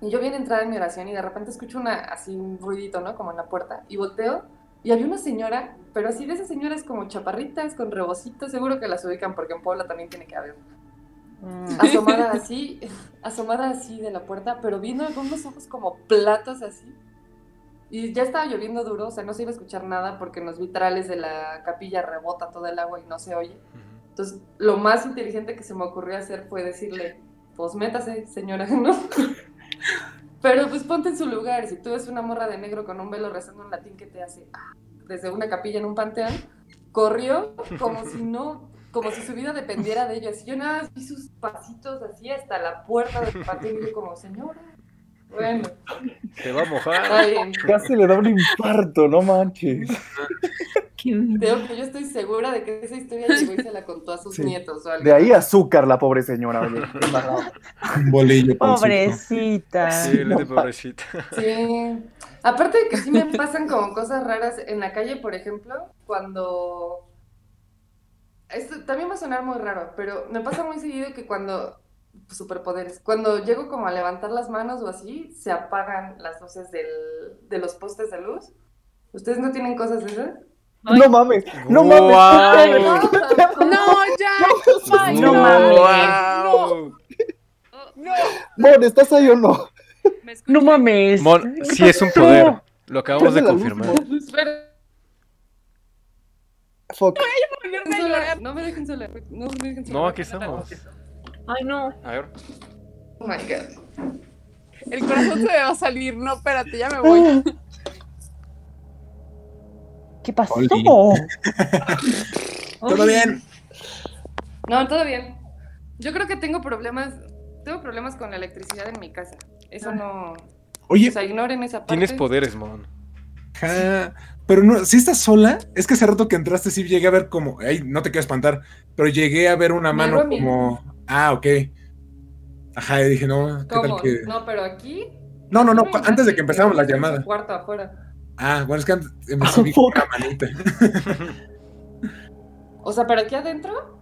y yo bien entrada en mi oración y de repente escucho una, así un ruidito, ¿no? Como en la puerta y volteo y había una señora, pero así de esas señoras como chaparritas, con rebocitos, seguro que las ubican porque en Puebla también tiene que haber. Asomada así, asomada así de la puerta, pero viendo con unos ojos como platos así. Y ya estaba lloviendo duro, o sea, no se iba a escuchar nada porque en los vitrales de la capilla rebota todo el agua y no se oye. Entonces, lo más inteligente que se me ocurrió hacer fue decirle, pues métase, señora, ¿no? Pero pues ponte en su lugar. Si tú ves una morra de negro con un velo rezando un latín que te hace ah, desde una capilla en un panteón, corrió como si no, como si su vida dependiera de ello. Así yo nada más vi sus pasitos así hasta la puerta del panteón y yo como, señora. Bueno, Se va a mojar. Casi le da un infarto, no manches. Digo que yo estoy segura de que esa historia llegó y se la contó a sus Sí. nietos o algo. De ahí azúcar, la pobre señora. oye. Un bolillo. Pobrecita. Sí, le de pobrecita. Sí. Aparte de que sí me pasan como cosas raras en la calle, por ejemplo, cuando... Esto también va a sonar muy raro, pero me pasa muy seguido que cuando... Superpoderes. Cuando llego como a levantar las manos o así, se apagan las luces del, de los postes de luz. ¿Ustedes no tienen cosas de esas? Ay. No mames, no mames. No, ya. Ay, No no, mames. Guau. No. Mon, ¿estás ahí o no? No mames. Mon, ¿Qué sí es un poder. Lo acabamos de la luz, Mon. Espera, Fuck. Ponerme a llorar. No me dejen sola. No me dejen sola. No, aquí estamos. Ay, no. A ver. Oh my God. El corazón se me va a salir. No, espérate, ya me voy. ¿Qué pasó? Oli. Todo bien. No, todo bien. Yo creo que tengo problemas, tengo problemas con la electricidad en mi casa. Eso no, Oye, o sea, ignoren esa parte. Tienes poderes, Mon. ja, pero no, si estás sola, es que hace rato que entraste sí llegué a ver como, ay, no te quiero espantar, pero llegué a ver una mano como, ah, ok. Ajá, y dije, no, ¿qué ¿Cómo? tal que...? No, pero aquí. No, no, no, me antes de que empezáramos la llamada. Cuarto afuera. Ah, bueno, es que antes empecé vi fuck. una manita. O sea, ¿pero aquí adentro?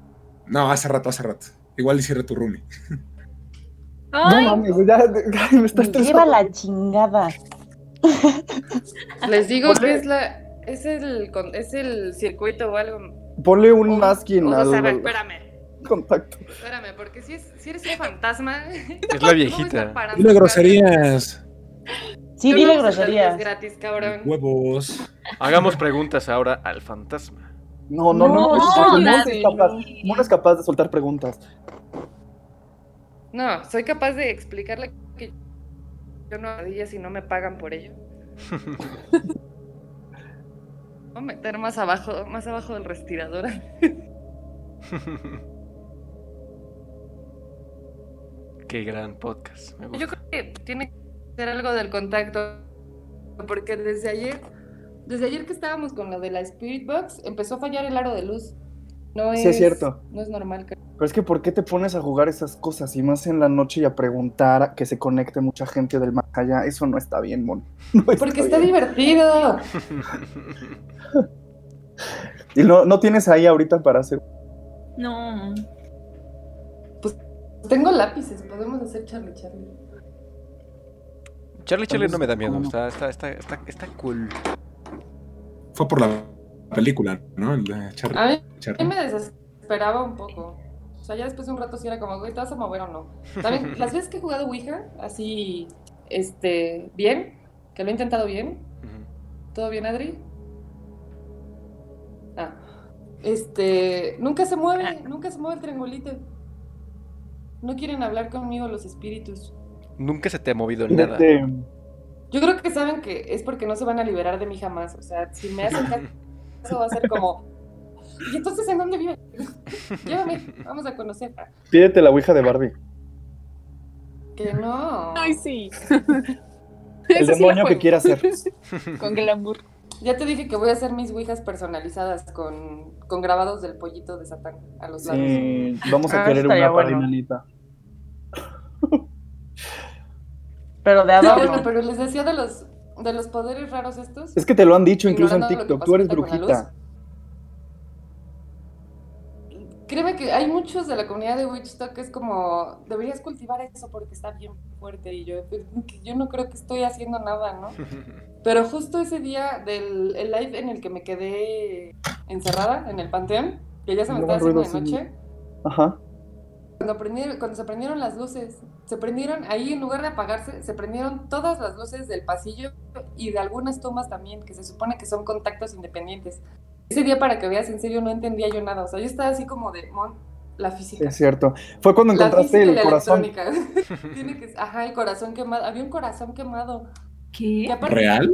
No, hace rato, hace rato. Igual y cierra tu roomie. No Ay, mames, ya, ya me está Me lleva la chingada. Les digo Ponle- que es la, es el, es el circuito o algo. Ponle un O- masking o al, sea, al espérame, contacto. espérame, porque si, es, si eres un fantasma. Es la viejita. Dile groserías. Sí, Yo dile no groserías. gratis, cabrón. Huevos. Hagamos preguntas ahora al fantasma. No, no, no. No, no, no, Mon no, es capaz, es capaz de soltar preguntas. No, soy capaz de explicarle que yo no hago y no me pagan por ello. Voy a meter más abajo, más abajo del respirador. Qué gran podcast. Me Yo creo que tiene que ser algo del contacto, porque desde ayer, desde ayer que estábamos con lo de la Spirit Box, empezó a fallar el aro de luz. No Sí, es cierto. No es normal. que- Pero es que ¿por qué te pones a jugar esas cosas y más en la noche y a preguntar a que se conecte mucha gente del más allá? Eso no está bien, Mon. No Porque está divertido. Y no, no tienes ahí ahorita para hacer. no. Tengo lápices, podemos hacer Charlie Charlie. Charlie Charlie no me da miedo. Está, está, está, está cool. Fue por la película, ¿no? El de Charlie. A mí Charlie. me desesperaba un poco. O sea, ya después de un rato sí era como, güey, ¿te vas a mover o no? También, las veces que he jugado Ouija, así, este, bien, que lo he intentado bien. ¿todo bien, Adri? Ah, este, nunca se mueve, nunca se mueve el triangulito. No quieren hablar conmigo los espíritus. Nunca se te ha movido nada. Este, Yo creo que saben que es porque no se van a liberar de mí jamás. O sea, si me hacen caso va a ser como, ¿y entonces en dónde vive? Llévame, vamos a conocer. pídete la ouija de Barbie. Que no. Ay, sí. El Eso sí demonio que quiera hacer. Con glamour. Ya te dije que voy a hacer mis ouijas personalizadas con, con grabados del pollito de Satán a los lados. Sí, vamos a Ah, querer una para bueno. Inanita. Pero de No, adorno. bueno, pero les decía de los, de los poderes raros estos. Es que te lo han dicho incluso en TikTok. Tú eres brujita. Créeme que hay muchos de la comunidad de Witchtalk que es como, deberías cultivar eso porque está bien fuerte. Y yo, "Pero que yo no creo que estoy haciendo nada, ¿no? Pero justo ese día del el live en el que me quedé encerrada en el panteón, que ya se me No, estaba haciendo de noche, Ajá. Cuando, prendieron- cuando se prendieron las luces, se prendieron ahí en lugar de apagarse, se prendieron todas las luces del pasillo y de algunas tomas también, que se supone que son contactos independientes. Ese día, para que veas, en serio no entendía yo nada. O sea, yo estaba así como de, "Mon, la física. Es cierto. Fue cuando La encontraste y el la corazón. electrónica. Tiene que, ajá, el corazón quemado. Había un corazón quemado. Que ¿Qué? aparte, ¿Real?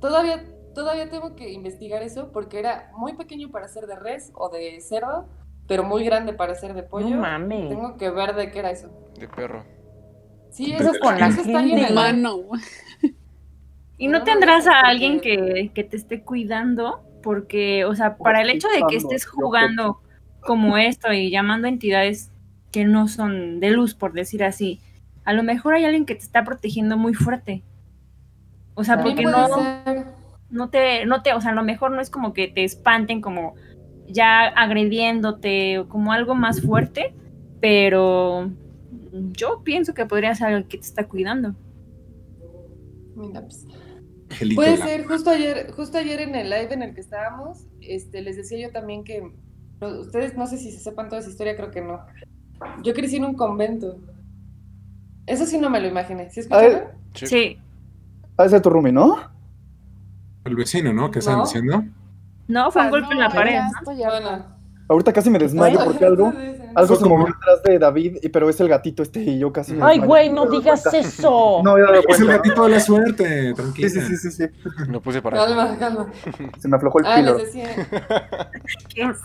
Todavía, todavía tengo que investigar eso porque era muy pequeño para ser de res o de cerdo, pero muy grande para ser de pollo. No mames. Tengo que ver de qué era eso. De perro. Sí, Eso con la eso está en el. Humano. ¿Y no No, tendrás no, a alguien que, que te esté cuidando? Porque, o sea, para el hecho de que estés jugando como esto y llamando a entidades que no son de luz, por decir así, a lo mejor hay alguien que te está protegiendo muy fuerte. O sea, porque no, ser. no te, no te, o sea, a lo mejor no es como que te espanten como ya agrediéndote o como algo más fuerte, pero yo pienso que podría ser alguien que te está cuidando. Mira, pues, Puede ser, justo ayer, justo ayer en el live en el que estábamos, este, les decía yo también que ustedes no sé si se sepan toda esa historia, creo que no. Yo crecí en un convento. Eso sí no me lo imaginé. ¿Sí escucharon? Sí. Sí. Ha de ser tu roomie, ¿no? El vecino, ¿no? ¿Qué están No. diciendo? No, fue un golpe en la pared. ya ¿no? estoy harta. Bueno. Ahorita casi me desmayo porque algo, algo se como- movió atrás de David, y- pero es el gatito este y yo casi me Ay, güey, no digas eso. No he dado Es el gatito de la suerte, tranquila. Sí, sí, sí, sí, sí. Lo puse para Calma, calma. Se me aflojó el Ah, pilo.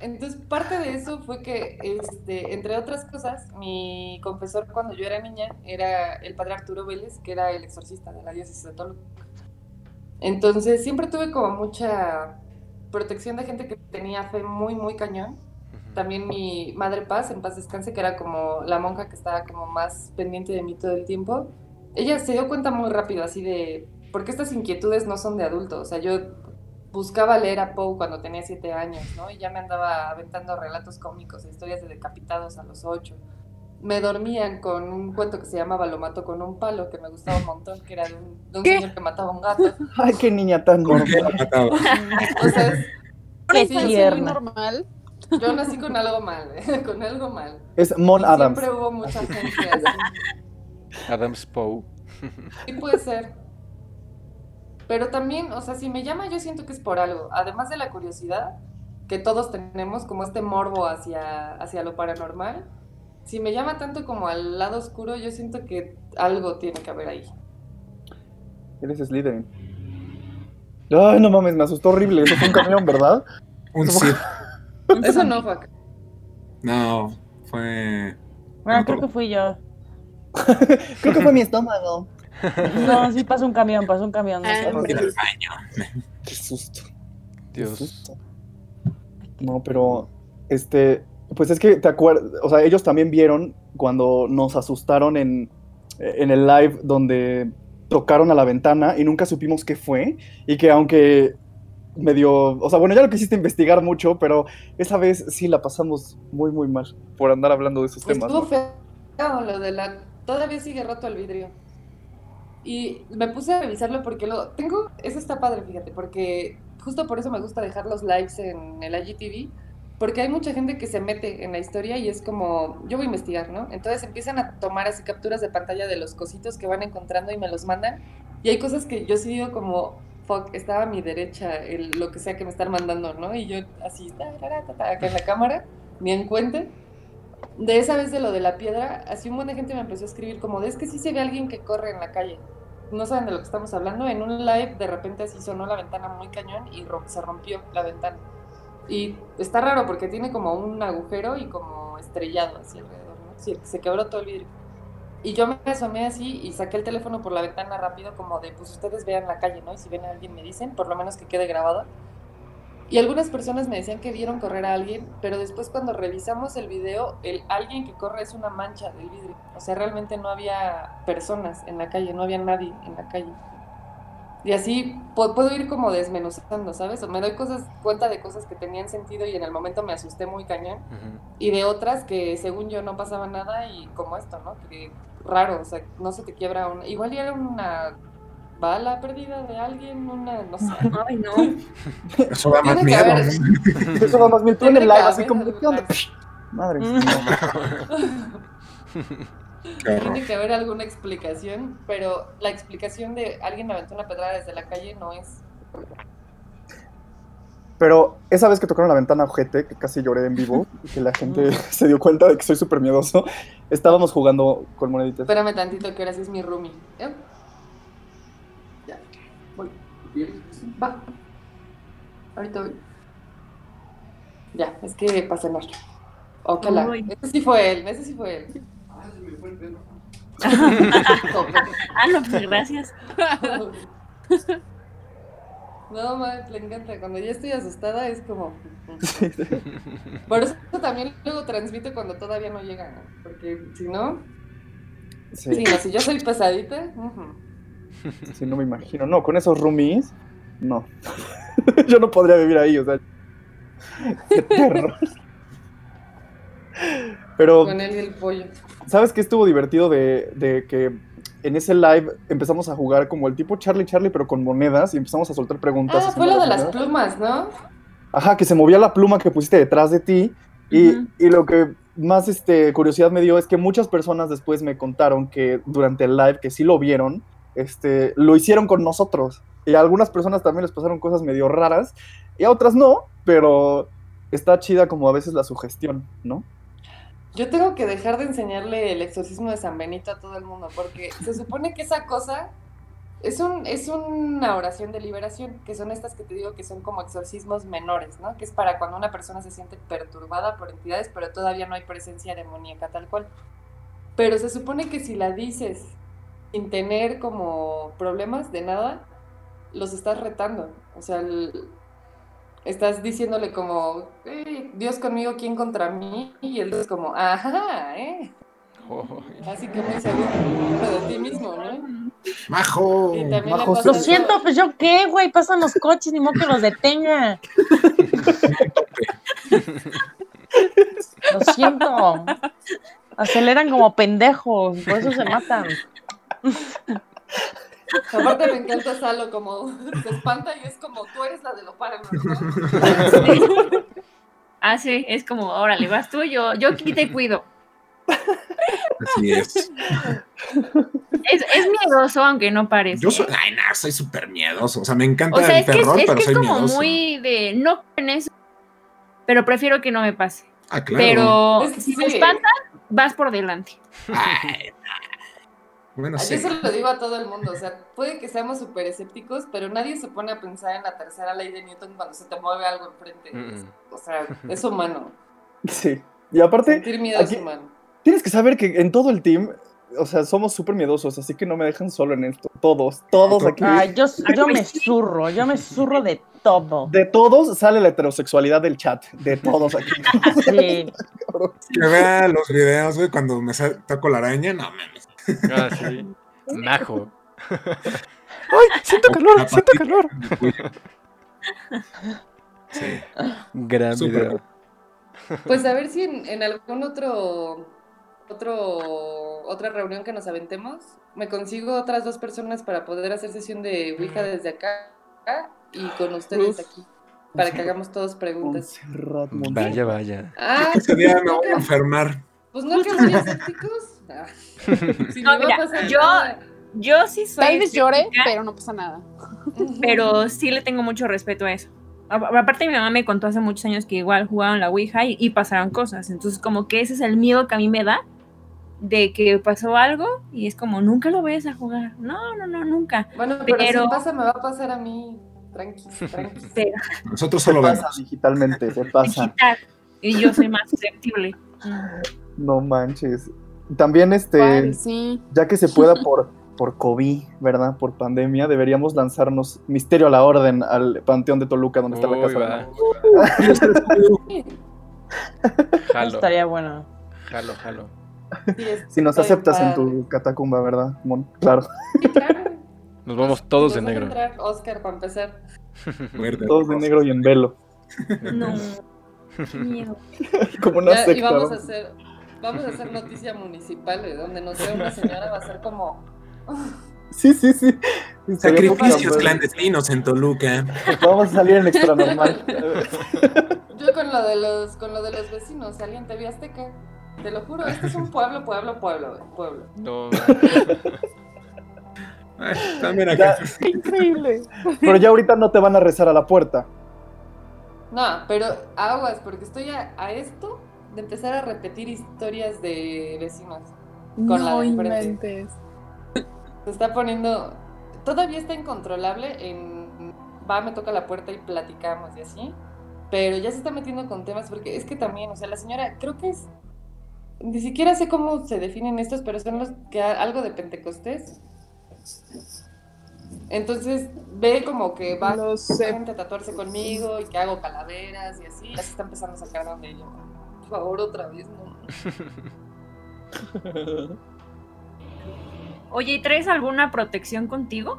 Entonces, parte de eso fue que, este, entre otras cosas, mi confesor cuando yo era niña era el padre Arturo Vélez, que era el exorcista de la diócesis de Toluca. Entonces, siempre tuve como mucha protección de gente que tenía fe muy, muy cañón. También mi madre Paz, en paz descanse, que era como la monja que estaba como más pendiente de mí todo el tiempo. Ella se dio cuenta muy rápido, así de, porque estas inquietudes no son de adulto. O sea, yo buscaba leer a Poe cuando tenía siete años, ¿no? Y ya me andaba aventando relatos cómicos, historias de decapitados a los ocho. Me dormían con un cuento que se llamaba Lo mato con un palo, que me gustaba un montón, que era de un, de un señor que mataba a un gato. Ay, qué niña tan ¿Por qué lo mataba? O sea, es- Qué sí, Muy tierna. normal. yo nací con algo mal, ¿eh? con algo mal. Es Mon Y Adams. Siempre hubo mucha gente así. Adams Poe. Sí puede ser. Pero también, o sea, si me llama, yo siento que es por algo. Además de la curiosidad que todos tenemos, como este morbo hacia, hacia lo paranormal, si me llama tanto como al lado oscuro, yo siento que algo tiene que haber ahí. Eres Slytherin. Ay, no mames, me asustó horrible. Eso fue un camión, ¿verdad? Un Sith. Eso no fue acá. No, fue. Ah, creo que fui yo. Creo que fue mi estómago. No, sí pasó un camión, pasó un camión. no sé Ah, qué. el baño. Qué susto. qué Dios. susto. No, pero este, pues es que te acuerdas, o sea, ellos también vieron cuando nos asustaron en, en el live donde tocaron a la ventana y nunca supimos qué fue y que aunque medio, o sea, bueno, ya lo quisiste investigar mucho, pero esa vez sí la pasamos muy, muy mal por andar hablando de esos temas. Estuvo lo de la... Todavía sigue roto el vidrio. Y me puse a revisarlo porque lo tengo... Eso está padre, fíjate, porque justo por eso me gusta dejar los lives en el IGTV, porque hay mucha gente que se mete en la historia y es como, yo voy a investigar, ¿no? Entonces empiezan a tomar así capturas de pantalla de los cositos que van encontrando y me los mandan. Y hay cosas que yo sí digo como, fuck, estaba a mi derecha lo que sea que me están mandando, ¿no? Y yo así, ta, ta, en la cámara, ni en. De esa vez de lo de la piedra, así un buen de gente me empezó a escribir como, es que sí se ve alguien que corre en la calle. No saben de lo que estamos hablando. En un live de repente así sonó la ventana muy cañón y se rompió la ventana. Y está raro porque tiene como un agujero y como estrellado así alrededor, ¿no? Sí, se quebró todo el vidrio. Y yo me asomé así y saqué el teléfono por la ventana rápido como de, pues ustedes vean la calle, ¿no? Y si ven a alguien me dicen, por lo menos que quede grabado. Y algunas personas me decían que vieron correr a alguien, pero después cuando revisamos el video, el alguien que corre es una mancha del vidrio. O sea, realmente no había personas en la calle, no había nadie en la calle. Y así pu- puedo ir como desmenuzando, ¿sabes? O me doy cosas, cuenta de cosas que tenían sentido y en el momento me asusté muy cañón. Y de otras que según yo no pasaba nada y como esto, ¿no? Que raro, o sea, no se te quiebra una... Igual era una bala perdida de alguien, una, no sé. Ay, no. Eso da más Tiene que miedo. haber-. Eso va más en Tiene el live, así como. Madre mía. Tiene que haber alguna explicación, pero la explicación de alguien me aventó una pedrada desde la calle no es. Pero esa vez que tocaron la ventana ojete, que casi lloré en vivo, y que la gente se dio cuenta de que soy súper miedoso, estábamos jugando con moneditas. Espérame tantito que ahora sí es mi roomie. ¿Eh? Ya, voy. Va. Ahorita voy. Ya, es que para cenar. Ojalá. Ese sí fue él, ese sí fue él. Ah, no, pues gracias. No, mames, le encanta. Cuando ya estoy asustada es como... Por eso también luego transmito cuando todavía no llega, ¿no? Porque si no, Sí, si, no, si yo soy pesadita, ujú. sí, no me imagino. No, con esos roomies, no. Yo no podría vivir ahí, o sea. Qué terror. Pero, con él y el pollo. ¿Sabes qué estuvo divertido de, de que en ese live empezamos a jugar como el tipo Charlie Charlie, pero con monedas y empezamos a soltar preguntas? Ah, fue lo de las monedas? plumas, ¿no? Ajá, que se movía la pluma que pusiste detrás de ti. Y lo que más este, curiosidad me dio es que muchas personas después me contaron que durante el live, que sí lo vieron, este, lo hicieron con nosotros. Y a algunas personas también les pasaron cosas medio raras, y a otras no, pero está chida como a veces la sugestión, ¿no? Yo tengo que dejar de enseñarle el exorcismo de San Benito a todo el mundo, porque se supone que esa cosa es, un, es una oración de liberación, que son estas que te digo que son como exorcismos menores, ¿no? Que es para cuando una persona se siente perturbada por entidades, pero todavía no hay presencia demoníaca tal cual. Pero se supone que si la dices sin tener como problemas de nada, los estás retando. O sea, el- estás diciéndole como, "Ey, Dios conmigo, ¿quién contra mí? Y él es como, ajá, ¿eh? Así que muy seguro de ti mismo, ¿no? ¡Majo! Majo, Lo eso- siento, pues yo qué, güey, pasan los coches, ni modo que los detenga. Lo siento. Aceleran como pendejos, por eso se matan. Aparte me encanta Salo, como se espanta y es como, tú eres la de lo ¿no? Ah, sí, es como, órale, vas tú, yo, yo aquí te cuido. Así es. Es, es miedoso, aunque no parece. Yo soy, ay, no, soy súper miedoso. O sea, me encanta o sea, el es que es, terror, es pero que es soy como miedoso. muy de, no en eso, pero prefiero que no me pase. Ah, claro. Pero Es si me sí. espanta, vas por delante. Ay, bueno, Yo sí. se lo digo a todo el mundo, o sea, puede que seamos súper escépticos, pero nadie se pone a pensar en la tercera ley de Newton cuando se te mueve algo enfrente. Mm. O sea, es humano. Sí. Y aparte, Sentir miedo aquí- es humano. tienes que saber que en todo el team, o sea, somos súper miedosos, así que no me dejan solo en esto. Todos, todos aquí. Ay, yo, yo me zurro, yo me zurro de todo. De todos sale la heterosexualidad del chat, de todos aquí. Sí. Que vea los videos, güey, cuando me sa- toco la araña, no mames. Ah, sí. Majo. ¡Ay, siento calor, siento calor! Sí. Gran video. Pues a ver si en, en algún otro, otro, otra reunión que nos aventemos, me consigo otras dos personas para poder hacer sesión de Ouija desde acá y con ustedes aquí, para que hagamos todos preguntas. Vaya, vaya. Ah, Ese día me voy a enfermar. pues no que muy escépticos. Ah. Si No, mira, yo- nada. Yo sí soy. Tal vez llore, pero no pasa nada. pero sí le tengo mucho respeto a eso. A- Aparte, mi mamá me contó hace muchos años que igual jugaban la Ouija y, y pasaron cosas. Entonces, como que ese es el miedo que a mí me da de que pasó algo y es como, nunca lo vayas a jugar. No, no, no, nunca. Bueno, pero, Pero- si pasa, me va a pasar a mí. Tranqui, tranqui. Pero Nosotros solo vemos. digitalmente, se pasa. digital. Y yo soy más susceptible. No manches. También, este, ¿Cuál? Sí. ya que se pueda por, por COVID, ¿verdad? Por pandemia, deberíamos lanzarnos Misterio a la Orden al Panteón de Toluca, donde está la Uy, casa. de va. Mon. Jalo, Estaría bueno. jalo, jalo. Sí, Si nos aceptas en tu catacumba, ¿verdad, Mon? Claro. Sí, claro. Nos vamos todos de Nos a negro. entrar, Oscar, para empezar. Todos de negro y en velo. No. Miedo. Como una Ya, y secta. vamos ¿no? a hacer, vamos a hacer noticia municipal, de donde nos vea una señora va a ser como Sí, sí, sí. Sacrificios clandestinos en Toluca. Vamos a salir en extra normal. yo con lo de los, con lo de los vecinos, salí en TV Azteca. Te lo juro, este es un pueblo, pueblo, pueblo, pueblo. No, Ay, también acá. Increíble. Pero ya ahorita no te van a rezar a la puerta. No, pero aguas, porque estoy a, a esto de empezar a repetir historias de vecinos. Con la no de enfrente. inventes. Se está poniendo. Todavía está incontrolable en. Va, me toca la puerta y platicamos y así. Pero ya se está metiendo con temas porque es que también, o sea, la señora, creo que es. Ni siquiera sé cómo se definen estos, pero son los que algo de Pentecostés. Entonces ve como que va Lo sé. a tatuarse conmigo y que hago calaveras y así. Ya se está empezando a sacar de donde yo. Por favor, otra vez, no. Oye, ¿y traes alguna protección contigo?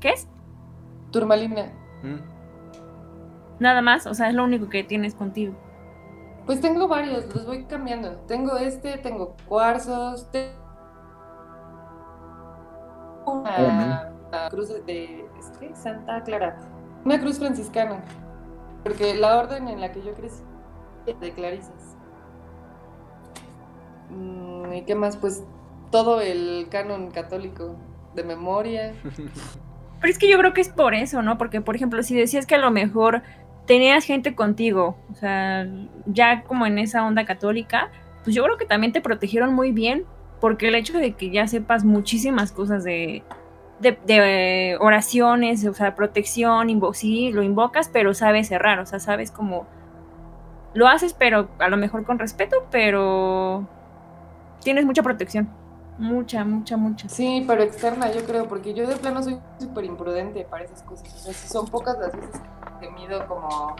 ¿Qué es? Turmalina. Mm. Nada más, o sea, es lo único que tienes contigo. Pues tengo varios, los voy cambiando. Tengo este, tengo cuarzos, te- una, una cruz de este, Santa Clara, una cruz franciscana, porque la orden en la que yo crecí de clarisas. Mm, ¿Y qué más? Pues todo el canon católico de memoria. Pero es que yo creo que es por eso, ¿no? Porque, por ejemplo, si decías que a lo mejor tenías gente contigo, o sea, ya como en esa onda católica, pues yo creo que también te protegieron muy bien, porque el hecho de que ya sepas muchísimas cosas de, de, de, oraciones, o sea, protección, sí, lo invocas, pero sabes cerrar, o sea, sabes como... Lo haces, pero a lo mejor con respeto, pero tienes mucha protección. Mucha, mucha, mucha. Sí, pero externa, yo creo, porque yo de plano soy súper imprudente para esas cosas. O sea, son pocas las veces que mido como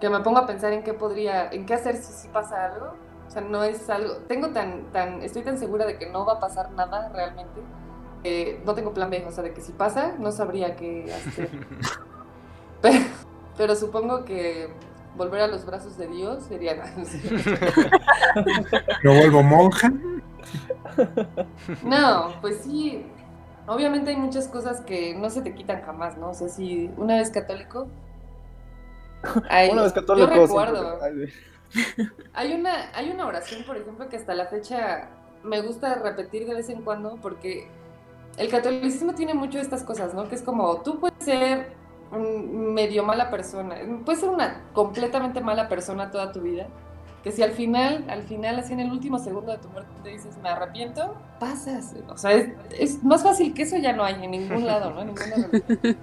que me pongo a pensar en qué podría, en qué hacer si, si pasa algo. O sea, no es algo, tengo tan, tan, estoy tan segura de que no va a pasar nada realmente. Que no tengo plan B, o sea, de que si pasa, no sabría qué hacer. pero, pero supongo que volver a los brazos de Dios sería... ¿Me vuelvo monja? No, pues sí. Obviamente hay muchas cosas que no se te quitan jamás, ¿no? O sea, si una vez católico. Ay, Una vez católico. Yo recuerdo. siempre- Hay una, hay una oración, por ejemplo, que hasta la fecha me gusta repetir de vez en cuando porque el catolicismo tiene mucho de estas cosas, ¿no? Que es como, tú puedes ser medio mala persona, puedes ser una completamente mala persona toda tu vida, que si al final, al final, así en el último segundo de tu muerte te dices, me arrepiento, pasas. O sea, es, es más fácil que eso ya no hay en ningún lado, ¿no? En ninguna religión.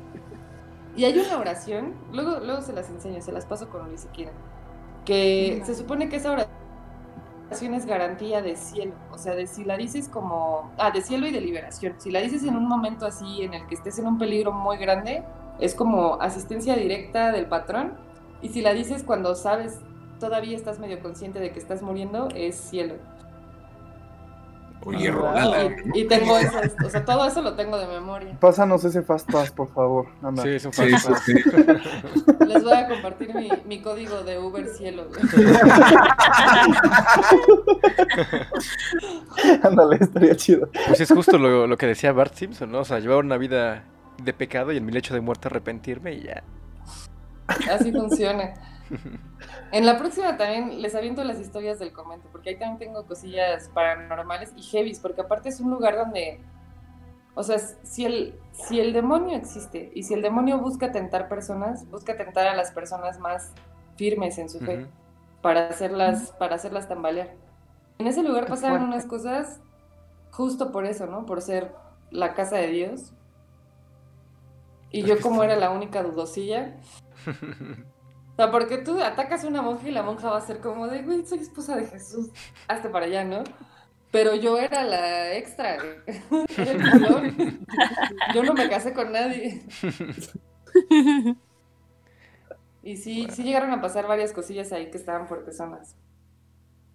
Y hay una oración, luego, luego se las enseño, se las paso con Luis si quieren, que se supone que esa oración es garantía de cielo, o sea, de si la dices como, ah, de cielo y de liberación, si la dices en un momento así en el que estés en un peligro muy grande, es como asistencia directa del patrón, y si la dices cuando sabes, todavía estás medio consciente de que estás muriendo, es cielo. Oye, Ah. Y, y tengo esas, o sea, todo eso lo tengo de memoria. Pásanos ese Fast Pass, por favor. Anda. Sí, es un Sí, fast sí, pass. sí. Les voy a compartir mi, mi código de Uber Cielo. Ándale, estaría chido. Pues es justo lo, lo que decía Bart Simpson, ¿no? O sea, llevar una vida de pecado y en mi lecho de muerte arrepentirme y ya. Así funciona. En la próxima también les aviento las historias del convento, porque ahí también tengo cosillas paranormales y heavies, porque aparte es un lugar donde, o sea, si el, si el demonio existe y si el demonio busca tentar personas, busca tentar a las personas más firmes en su fe Ujú. para hacerlas, para hacerlas tambalear. En ese lugar pasaban unas cosas justo por eso, ¿no? Por ser la casa de Dios. Y yo como era la única dudosilla, o sea, porque tú atacas a una monja y la monja va a ser como de, güey, soy esposa de Jesús, hazte para allá, ¿no? Pero yo era la extra. Yo no me casé con nadie. Y sí, sí llegaron a pasar varias cosillas ahí que estaban personas.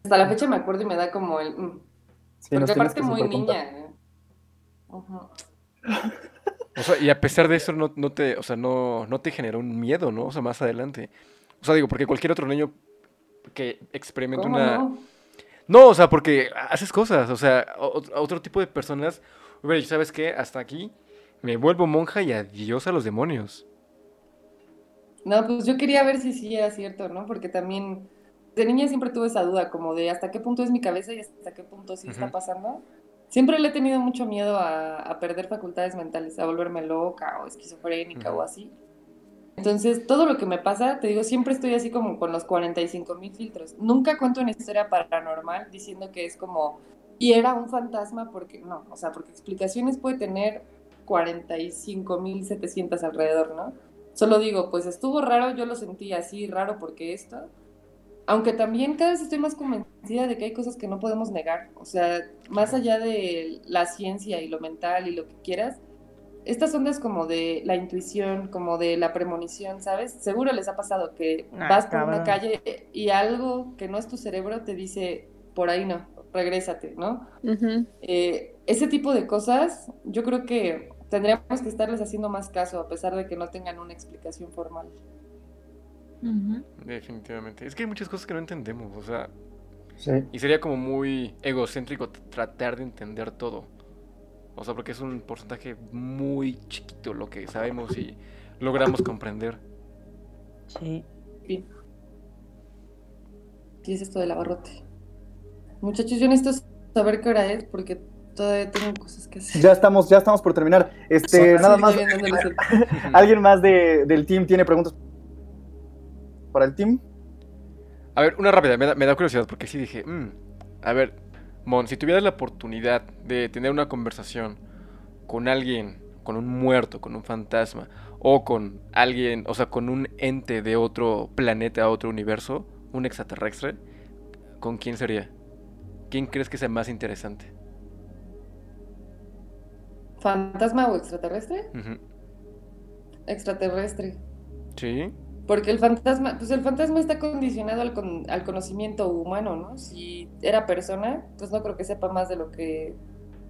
Hasta la fecha me acuerdo y me da como el... mm, Sí, porque aparte muy niña. ¿eh? Ujú. O sea, y a pesar de eso, no, no te, o sea, no, no te generó un miedo, ¿no? O sea, más adelante. O sea, digo, porque cualquier otro niño que experimente ¿Cómo una. no? No, o sea, porque haces cosas. O sea, a otro tipo de personas. Dicho, ¿sabes qué? Hasta aquí me vuelvo monja y adiós a los demonios. No, pues yo quería ver si sí era cierto, ¿no? Porque también de niña siempre tuve esa duda, como de hasta qué punto es mi cabeza y hasta qué punto sí está pasando. Siempre le he tenido mucho miedo a, a perder facultades mentales, a volverme loca o esquizofrénica o así. Entonces, todo lo que me pasa, te digo, siempre estoy así como con los 45 mil filtros. Nunca cuento una historia paranormal diciendo que es como, y era un fantasma, porque no, o sea, porque explicaciones puede tener 45 mil 700 alrededor, ¿no? Solo digo, pues estuvo raro, yo lo sentí así raro porque esto. Aunque también cada vez estoy más convencida de que hay cosas que no podemos negar. O sea, más allá de la ciencia y lo mental y lo que quieras, estas ondas como de la intuición, como de la premonición, ¿sabes? Seguro les ha pasado que Ah, vas por una calle y algo que no es tu cerebro te dice, por ahí no, regrésate, ¿no? Eh, ese tipo de cosas, yo creo que tendríamos que estarles haciendo más caso, a pesar de que no tengan una explicación formal. Definitivamente. Es que hay muchas cosas que no entendemos, o sea, Sí. y sería como muy egocéntrico tratar de entender todo. O sea, porque es un porcentaje muy chiquito lo que sabemos y logramos comprender. Sí. Bien. Sí, es esto del abarrote. Muchachos, yo necesito saber qué hora es porque todavía tengo cosas que hacer. Ya estamos, ya estamos por terminar. Este, Sí, nada más. ¿alguien más de- del team tiene preguntas para el team? A ver, una rápida, me da, me da curiosidad porque sí dije, "Mm, a ver, Mon, si tuvieras la oportunidad de tener una conversación con alguien, con un muerto, con un fantasma, o con alguien, o sea, con un ente de otro planeta, otro universo, un extraterrestre, ¿con quién sería? ¿Quién crees que sea más interesante? ¿Fantasma o extraterrestre? Extraterrestre. Sí. Porque el fantasma, pues el fantasma está condicionado al, con- al conocimiento humano, ¿no? Si era persona, pues no creo que sepa más de lo que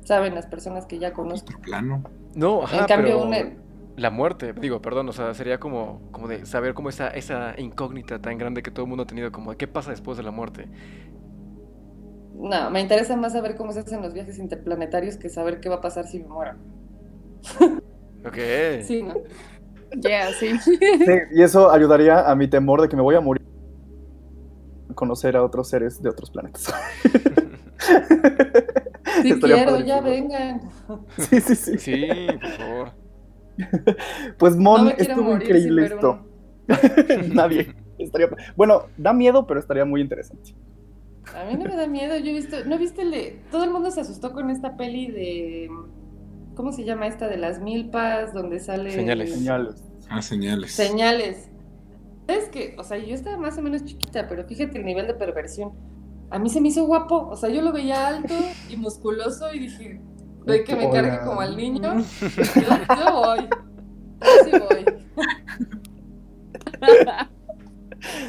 saben las personas que ya conozco. Otro plano. No, ajá, en cambio, pero una- la muerte, digo, perdón, o sea, sería como, como de saber cómo esa, esa incógnita tan grande que todo el mundo ha tenido, como de qué pasa después de la muerte. no, me interesa más saber cómo se hacen los viajes interplanetarios que saber qué va a pasar si me muero. Ok. Sí, ¿no? Yeah, sí. Sí, y eso ayudaría a mi temor de que me voy a morir. Conocer a otros seres de otros planetas. Si Estaría quiero, padrísimo. ya vengan. Sí, sí, sí. Sí, por favor. Pues No Mon, quiero estuvo morir increíble esto. Nadie. Estaría... Bueno, da miedo, pero estaría muy interesante. A mí no me da miedo, yo he visto, ¿no viste el de, todo el mundo se asustó con esta peli de, ¿cómo se llama esta? De las milpas, donde sale... Señales. Señales. Ah, señales. Señales. Es que, o sea, yo estaba más o menos chiquita, pero fíjate el nivel de perversión. A mí se me hizo guapo, o sea, yo lo veía alto y musculoso y dije, de que me Hola. cargue como al niño. Yo, yo voy, yo sí voy.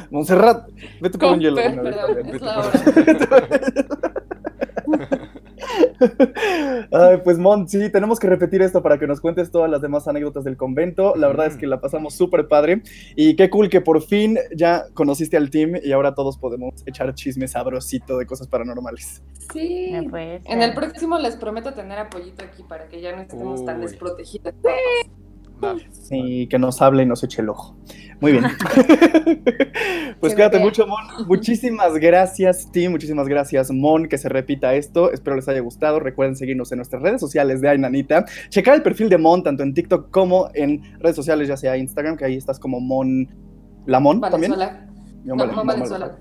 Montserrat, vete por un hielo. Perdón, es la hora. Ay, pues Mon, sí, tenemos que repetir esto para que nos cuentes todas las demás anécdotas del convento. La verdad es que la pasamos súper padre. Y qué cool que por fin ya conociste al team y ahora todos podemos echar chisme sabrosito de cosas paranormales. Sí. En el próximo les prometo tener apoyito aquí para que ya no estemos tan desprotegidas. Va. Y que nos hable y nos eche el ojo. Muy bien. pues cuídate mucho, Mon. Muchísimas gracias, Team. Muchísimas gracias, Mon, que se repita esto. Espero les haya gustado. Recuerden seguirnos en nuestras redes sociales de Ainanita. Checar el perfil de Mon, tanto en TikTok como en redes sociales, ya sea Instagram, que ahí estás como Mon. ¿La Mon también? Valenzuela. Yo, No, no, Mon Valenzuela.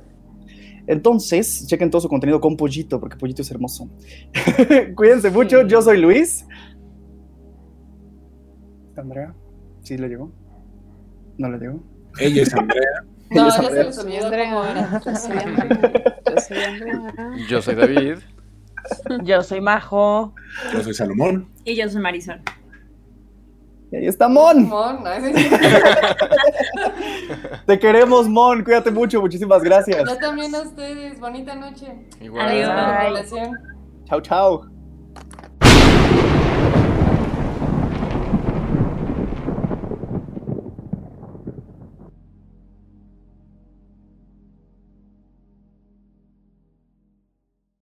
Entonces, chequen todo su contenido con Pollito, porque Pollito es hermoso. Cuídense mucho. Yo soy Luis. Andrea, ¿sí le llegó? ¿No le llegó? Ella es Andrea. No. Yo soy Andrea. Yo soy Andrea. Yo soy David. Yo soy Majo. Yo soy Salomón. Y yo soy Marisol. Y ahí está Mon. Mon, ¿no? Te queremos, Mon. Cuídate mucho. Muchísimas gracias. Yo también a ustedes. Bonita noche. Igual. Adiós. Chao, chao.